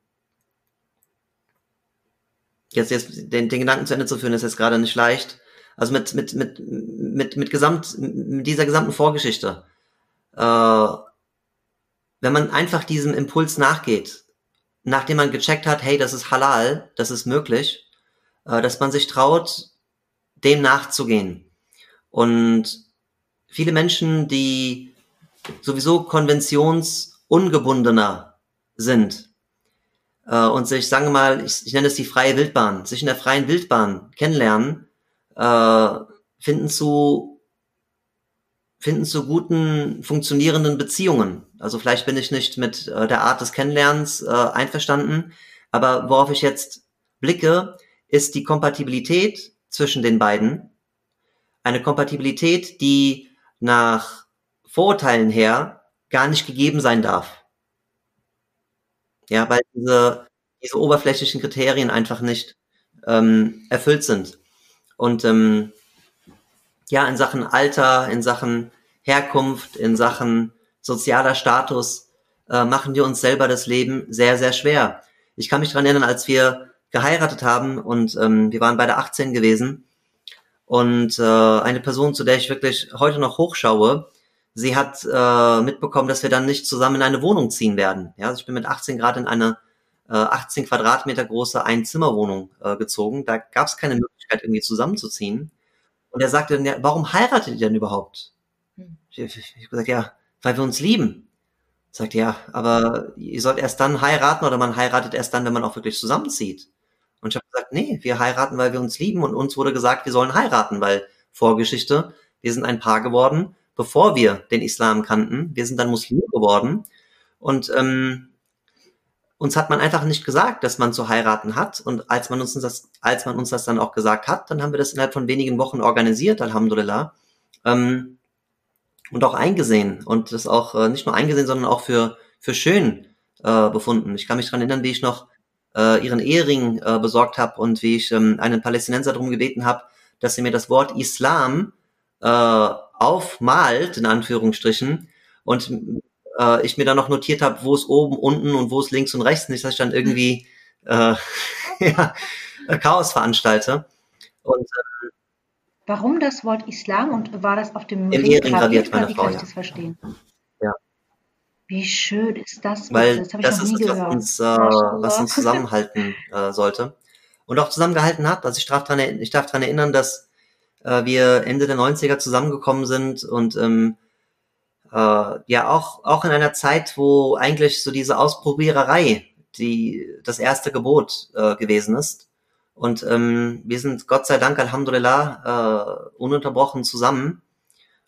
[SPEAKER 3] jetzt, jetzt den, den Gedanken zu Ende zu führen, ist jetzt gerade nicht leicht. Also mit, mit, mit, mit, mit, gesamt, mit dieser gesamten Vorgeschichte. Äh, wenn man einfach diesem Impuls nachgeht, nachdem man gecheckt hat, hey, das ist halal, das ist möglich, äh, dass man sich traut, dem nachzugehen. Und viele Menschen, die sowieso konventionsungebundener sind äh, und sich, sagen wir mal, ich, ich nenne es die freie Wildbahn, sich in der freien Wildbahn kennenlernen, äh, finden zu finden zu guten funktionierenden Beziehungen. Also vielleicht bin ich nicht mit äh, der Art des Kennenlernens äh, einverstanden, aber worauf ich jetzt blicke, ist die Kompatibilität zwischen den beiden. Eine Kompatibilität, die nach Vorurteilen her gar nicht gegeben sein darf. Ja, weil diese, diese oberflächlichen Kriterien einfach nicht ähm, erfüllt sind. Und ähm, ja, in Sachen Alter, in Sachen Herkunft, in Sachen sozialer Status äh, machen wir uns selber das Leben sehr, sehr schwer. Ich kann mich daran erinnern, als wir geheiratet haben und ähm, wir waren beide 18 gewesen und äh, eine Person, zu der ich wirklich heute noch hochschaue, sie hat äh, mitbekommen, dass wir dann nicht zusammen in eine Wohnung ziehen werden. Ja, also ich bin mit 18 Grad in eine äh, 18 Quadratmeter große Einzimmerwohnung äh, gezogen. Da gab es keine Möglichkeit, irgendwie zusammenzuziehen. Und er sagte, ja, warum heiratet ihr denn überhaupt? Ich, ich, ich habe gesagt, ja, weil wir uns lieben. Sagt, ja, aber ihr sollt erst dann heiraten oder man heiratet erst dann, wenn man auch wirklich zusammenzieht. Und ich habe gesagt, nee, wir heiraten, weil wir uns lieben und uns wurde gesagt, wir sollen heiraten, weil Vorgeschichte, wir sind ein Paar geworden, bevor wir den Islam kannten. Wir sind dann Muslime geworden und ähm, uns hat man einfach nicht gesagt, dass man zu heiraten hat. Und als man uns das, als man uns das dann auch gesagt hat, dann haben wir das innerhalb von wenigen Wochen organisiert, Alhamdulillah. Ähm, und auch eingesehen und das auch äh, nicht nur eingesehen, sondern auch für, für schön äh, befunden. Ich kann mich daran erinnern, wie ich noch äh, ihren Ehering äh, besorgt habe und wie ich ähm, einen Palästinenser darum gebeten habe, dass sie mir das Wort Islam äh, aufmalt, in Anführungsstrichen, und äh, ich mir dann noch notiert habe, wo es oben, unten und wo es links und rechts nicht, dass ich dann irgendwie äh, ja, Chaos veranstalte. Und, äh,
[SPEAKER 1] Warum das Wort Islam und war das auf dem
[SPEAKER 3] Im Ring graviert, meine Frau, ja.
[SPEAKER 1] das verstehen?
[SPEAKER 3] Ja.
[SPEAKER 1] Wie schön ist das?
[SPEAKER 3] Weil
[SPEAKER 1] das
[SPEAKER 3] das, ist es, was uns, äh, was uns zusammenhalten äh, sollte. Und auch zusammengehalten hat. Also ich darf daran, ich darf daran erinnern, dass äh, wir Ende der 90er zusammengekommen sind und ähm, äh, ja auch, auch in einer Zeit, wo eigentlich so diese Ausprobiererei die das erste Gebot äh, gewesen ist. Und ähm, wir sind Gott sei Dank, Alhamdulillah, äh, ununterbrochen zusammen.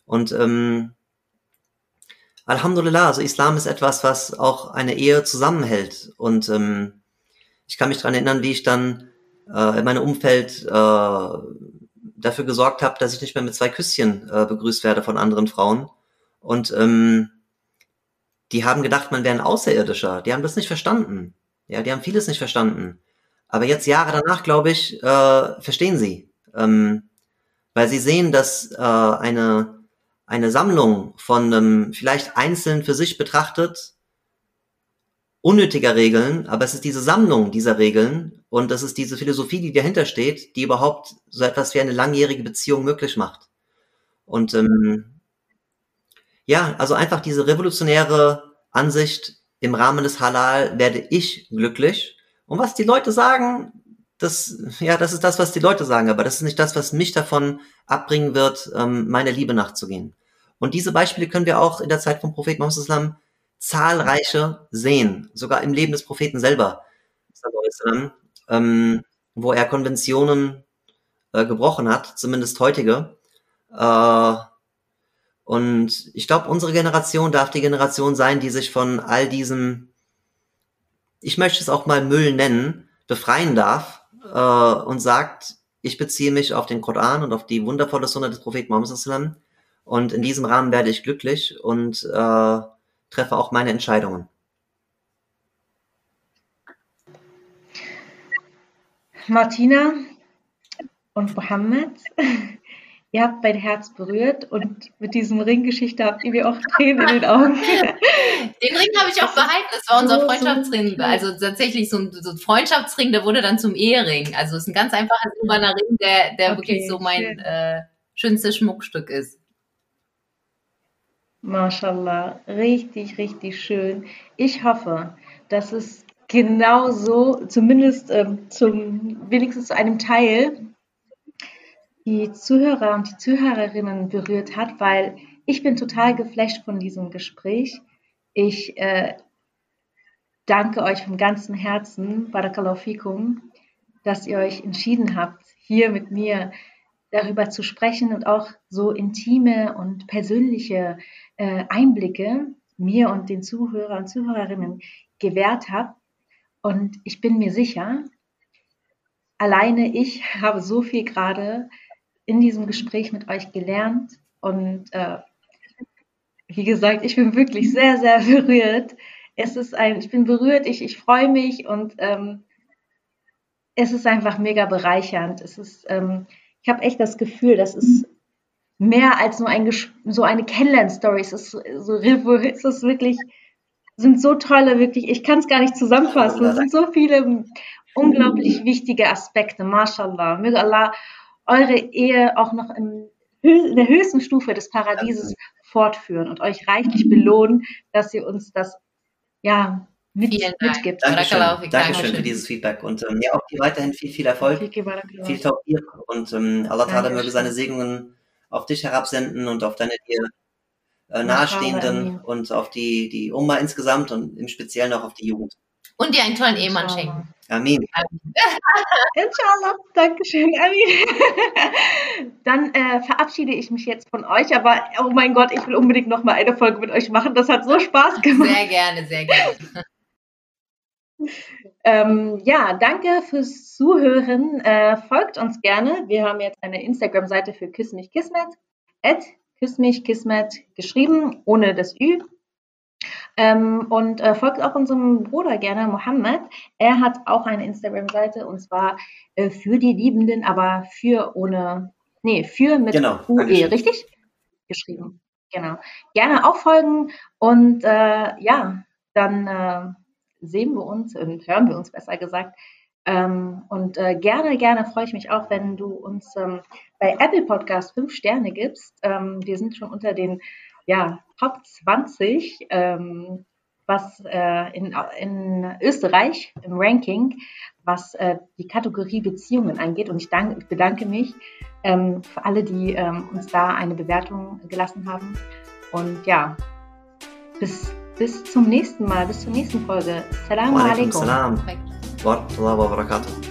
[SPEAKER 3] Und ähm, Alhamdulillah, also Islam ist etwas, was auch eine Ehe zusammenhält. Und ähm, ich kann mich dran erinnern, wie ich dann äh, in meinem Umfeld äh, dafür gesorgt habe, dass ich nicht mehr mit zwei Küsschen äh, begrüßt werde von anderen Frauen. Und ähm, die haben gedacht, man wäre ein Außerirdischer. Die haben das nicht verstanden. Ja, die haben vieles nicht verstanden. Aber jetzt Jahre danach, glaube ich, äh, verstehen sie. Ähm, weil sie sehen, dass äh, eine, eine Sammlung von ähm, vielleicht einzeln für sich betrachtet unnötiger Regeln, aber es ist diese Sammlung dieser Regeln und das ist diese Philosophie, die dahinter steht, die überhaupt so etwas wie eine langjährige Beziehung möglich macht. Und ähm, ja, also einfach diese revolutionäre Ansicht, im Rahmen des Halal werde ich glücklich. Und was die Leute sagen, das, ja, das ist das, was die Leute sagen, aber das ist nicht das, was mich davon abbringen wird, ähm, meiner Liebe nachzugehen. Und diese Beispiele können wir auch in der Zeit vom Propheten Muhammad sallam zahlreiche sehen, sogar im Leben des Propheten selber, ähm, wo er Konventionen äh, gebrochen hat, zumindest heutige. Äh, und ich glaube, unsere Generation darf die Generation sein, die sich von all diesem, ich möchte es auch mal Müll nennen, befreien darf äh, und sagt, ich beziehe mich auf den Koran und auf die wundervolle Sunna des Propheten Muhammad und in diesem Rahmen werde ich glücklich und äh, treffe auch meine Entscheidungen.
[SPEAKER 1] Martina und Mohammed, ihr habt mein Herz berührt und mit diesem Ringgeschichte habt ihr mir auch Tränen in den Augen.
[SPEAKER 2] Den Ring habe ich auch behalten. Das war unser Freundschaftsring. Also tatsächlich so ein, so ein Freundschaftsring, der wurde dann zum Ehering. Also es ist ein ganz einfacher silberner Ring, der, der
[SPEAKER 1] Okay,
[SPEAKER 2] wirklich so mein äh, schönstes Schmuckstück ist.
[SPEAKER 1] Mashallah, richtig, richtig schön. Ich hoffe, dass es genau so, zumindest ähm, zum wenigstens zu einem Teil, die Zuhörer und die Zuhörerinnen berührt hat, weil ich bin total geflasht von diesem Gespräch. Ich äh, danke euch vom ganzen Herzen, Barakallahu dass ihr euch entschieden habt, hier mit mir darüber zu sprechen und auch so intime und persönliche äh, Einblicke mir und den Zuhörer und Zuhörerinnen gewährt habt. Und ich bin mir sicher, alleine ich habe so viel gerade in diesem Gespräch mit euch gelernt. Und äh, wie gesagt, ich bin wirklich sehr, sehr berührt. Es ist ein, ich bin berührt, ich, ich freue mich und ähm, es ist einfach mega bereichernd. Es ist, ähm, ich habe echt das Gefühl, das ist mehr als nur ein, so eine Kennenlern-Story. Es ist so, es ist wirklich, sind so tolle, wirklich, ich kann es gar nicht zusammenfassen. Es sind so viele unglaublich wichtige Aspekte. MashaAllah. Möge Allah eure Ehe auch noch im, in der höchsten Stufe des Paradieses fortführen und euch reichlich belohnen, dass ihr uns das ja mit,
[SPEAKER 2] Vielen Dank.
[SPEAKER 1] mitgibt.
[SPEAKER 3] Dankeschön, Dankeschön
[SPEAKER 2] Dankeschön.
[SPEAKER 3] für dieses Feedback und ähm, ja, auch dir weiterhin viel, viel Erfolg, viel Tawfiq und ähm, Allah Ta'ala möge seine Segnungen auf dich herabsenden und auf deine Ehe äh, Nahestehenden und auf die, die Oma insgesamt und im Speziellen auch auf die Jugend.
[SPEAKER 2] Und dir einen tollen Ehemann schenken.
[SPEAKER 3] Amin.
[SPEAKER 1] Inshallah, Dankeschön, Amin. Dann äh, verabschiede ich mich jetzt von euch, aber oh mein Gott, ich will unbedingt noch mal eine Folge mit euch machen. Das hat so Spaß gemacht.
[SPEAKER 2] Sehr gerne, sehr gerne.
[SPEAKER 1] Ähm, ja, danke fürs Zuhören. Äh, folgt uns gerne. Wir haben jetzt eine Instagram-Seite für Küss mich Kismet. At Küss mich Kismet geschrieben, ohne das Ü. Ähm, und äh, folgt auch unserem Bruder gerne, Mohammed. Er hat auch eine Instagram-Seite und zwar äh, für die Liebenden, aber für ohne, nee, für mit
[SPEAKER 3] genau,
[SPEAKER 1] UE, richtig? Geschrieben. Genau. Gerne auch folgen und äh, ja, dann äh, sehen wir uns und hören wir uns besser gesagt. Ähm, und äh, gerne, gerne freue ich mich auch, wenn du uns ähm, bei Apple Podcast fünf Sterne gibst. Ähm, wir sind schon unter den ja, Top 20, ähm, was äh, in, in Österreich im Ranking, was äh, die Kategorie Beziehungen angeht. Und ich, dank, ich bedanke mich ähm, für alle, die ähm, uns da eine Bewertung gelassen haben. Und ja, bis, bis zum nächsten Mal, bis zur nächsten Folge.
[SPEAKER 3] Salam alaikum. Salam. wa rahmatullahi wa barakatuh.